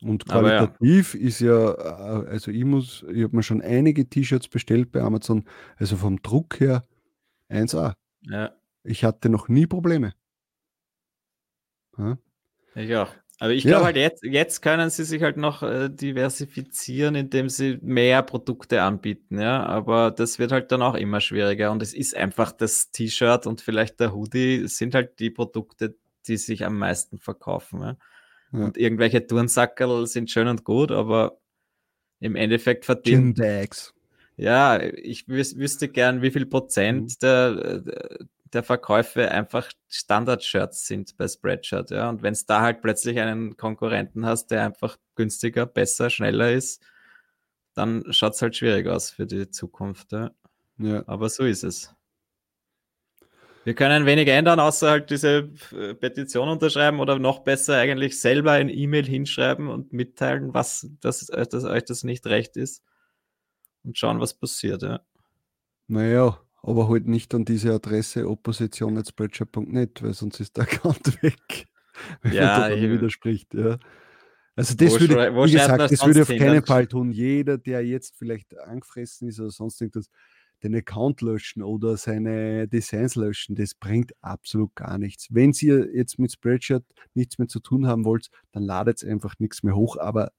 Und Aber ja. qualitativ ist ja, äh, also ich muss, ich habe mir schon einige T-Shirts bestellt bei Amazon, also vom Druck her 1A. ja. Ich hatte noch nie Probleme. Ja, Ich auch. Aber ich Ja. glaube halt, jetzt, jetzt können sie sich halt noch äh, diversifizieren, indem sie mehr Produkte anbieten, ja. Aber das wird halt dann auch immer schwieriger. Und es ist einfach das T-Shirt und vielleicht der Hoodie sind halt die Produkte, die sich am meisten verkaufen. Ja? Ja. Und irgendwelche Turnsackerl sind schön und gut, aber im Endeffekt verdienen Gin Bags. ja, ich wüs wüsste gern, wie viel Mhm. Prozent der, der Verkäufe einfach Standard-Shirts sind bei Spreadshirt. Ja? Und wenn es da halt plötzlich einen Konkurrenten hast, der einfach günstiger, besser, schneller ist, dann schaut es halt schwierig aus für die Zukunft. Ja? Ja. Aber so ist es. Wir können wenig ändern, außer halt diese äh, Petition unterschreiben oder noch besser eigentlich selber ein E-Mail hinschreiben und mitteilen, was das, äh, dass euch das nicht recht ist und schauen, was passiert. Ja. Naja, aber halt nicht an diese Adresse opposition.spreadshirt.net, weil sonst ist der Account weg. Wenn Ja, man ich- widerspricht, ja. Also das Wo würde, wo wie gesagt, das würde auf keinen Fall tun. Jeder, der jetzt vielleicht angefressen ist oder sonst irgendwas, den Account löschen oder seine Designs löschen, das bringt absolut gar nichts. Wenn ihr jetzt mit Spreadshirt nichts mehr zu tun haben wollt, dann ladet einfach nichts mehr hoch. Aber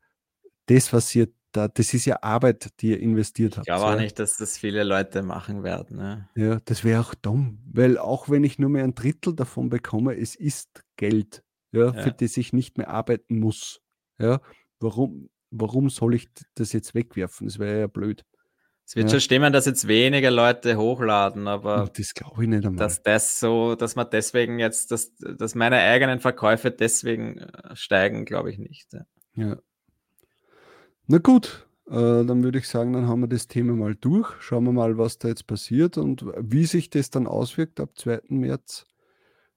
das, was ihr da, das ist ja Arbeit, die ihr investiert Ich habt. glaube auch ja. nicht, dass das viele Leute machen werden. Ne? Ja, das wäre auch dumm, weil auch wenn ich nur mehr ein Drittel davon bekomme, es ist Geld, ja, für Ja. das ich nicht mehr arbeiten muss. Ja, warum, warum soll ich das jetzt wegwerfen? Das wäre ja blöd. Es wird Ja. schon stimmen, dass jetzt weniger Leute hochladen, aber Und das glaube ich nicht einmal. dass das so, dass man deswegen jetzt, dass, dass meine eigenen Verkäufe deswegen äh, steigen, glaube ich nicht. Ja. Ja. Na gut, äh, dann würde ich sagen, dann haben wir das Thema mal durch. Schauen wir mal, was da jetzt passiert und wie sich das dann auswirkt ab 2. März.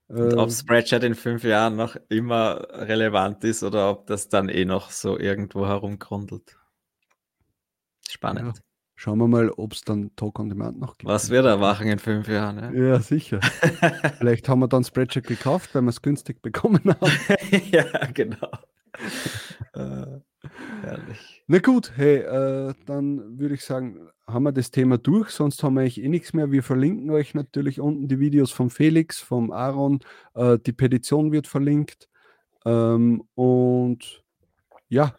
Und ob Spreadshirt in fünf Jahren noch immer relevant ist oder ob das dann eh noch so irgendwo herumgrundelt. Spannend. Schauen wir mal, ob es dann Talk on Demand noch gibt. Was wir da machen in fünf Jahren. Ja, Ja, sicher. Vielleicht haben wir dann Spreadshirt gekauft, weil wir es günstig bekommen haben. ja genau. äh, herrlich. Na gut, hey, äh, dann würde ich sagen, haben wir das Thema durch, sonst haben wir eigentlich eh nichts mehr. Wir verlinken euch natürlich unten die Videos vom Felix, vom Aaron, äh, die Petition wird verlinkt. Ähm, und ja,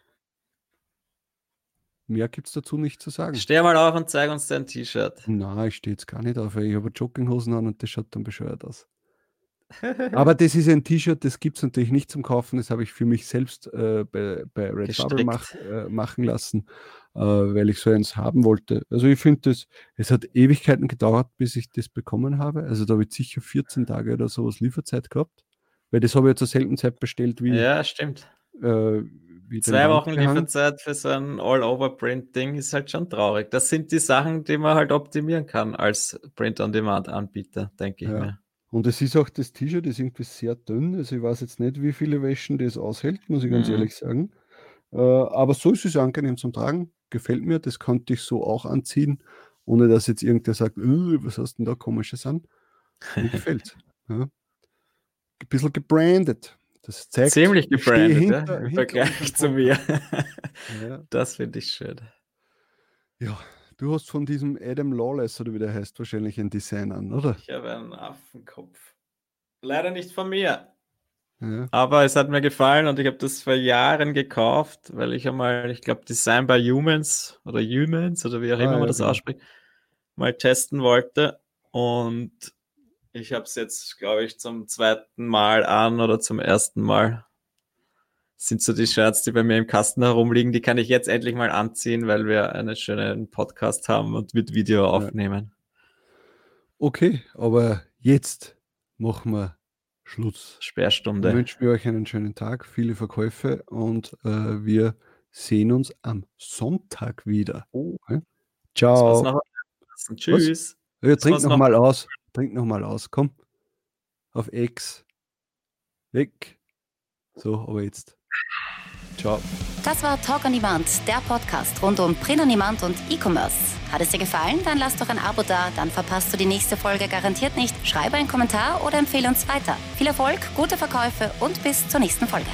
mehr gibt es dazu nicht zu sagen. Steh mal auf und zeig uns dein T-Shirt. Na, ich stehe jetzt gar nicht auf, weil ich habe Jogginghosen an und das schaut dann bescheuert aus. Aber das ist ein T-Shirt, das gibt es natürlich nicht zum Kaufen. Das habe ich für mich selbst äh, bei, bei Redbubble mach, äh, machen lassen, äh, weil ich so eins haben wollte. Also ich finde das, es hat Ewigkeiten gedauert, bis ich das bekommen habe. Also da habe ich sicher 14 Tage oder sowas Lieferzeit gehabt, Weil das habe ich ja zur selben Zeit bestellt wie, Ja, stimmt. Zwei Wochen. Lieferzeit für so ein All-Over-Print-Ding ist halt schon traurig. Das sind die Sachen, die man halt optimieren kann als Print-on-Demand-Anbieter, denke ich Ja. mir. Und es ist auch das T-Shirt ist irgendwie sehr dünn. Also ich weiß jetzt nicht, wie viele Wäschen das aushält, muss ich ganz Mhm. ehrlich sagen. Äh, aber so ist es angenehm zum Tragen. Gefällt mir. Das konnte ich so auch anziehen, ohne dass jetzt irgendwer sagt, "Äh, was hast denn da komisches an? Mir gefällt. Ja. Ein bisschen gebrandet. Das zeigt, Ziemlich gebrandet, hinter- ja, im Vergleich zu mir. Ja. Das finde ich schön. ja, du hast von diesem Adam Lawless, oder wie der heißt, wahrscheinlich ein Design an, oder? Ich habe einen Affenkopf. Leider nicht von mir. Ja. Aber es hat mir gefallen und ich habe das vor Jahren gekauft, weil ich einmal, ich glaube, Design by Humans oder Humans oder wie auch Ah, immer ja, man das genau. ausspricht, mal testen wollte. Und ich habe es jetzt, glaube ich, zum zweiten Mal an oder zum ersten Mal. Das sind so die Shirts, die bei mir im Kasten herumliegen. Die kann ich jetzt endlich mal anziehen, weil wir einen schönen Podcast haben und mit Video aufnehmen. Okay, aber jetzt machen wir Schluss. Ich Sperrstunde. wünsche mir euch einen schönen Tag, viele Verkäufe und äh, wir sehen uns am Sonntag wieder. Oh, Ciao. Tschüss. Ja, das trink war's noch noch. mal aus. Trink noch mal aus. Komm. Auf X. Weg. So, aber jetzt. Ciao. Das war Talk on Demand, der Podcast rund um Print on Demand und E-Commerce. Hat es dir gefallen? Dann lass doch ein Abo da, dann verpasst du die nächste Folge garantiert nicht. Schreibe einen Kommentar oder empfehle uns weiter. Viel Erfolg, gute Verkäufe und bis zur nächsten Folge.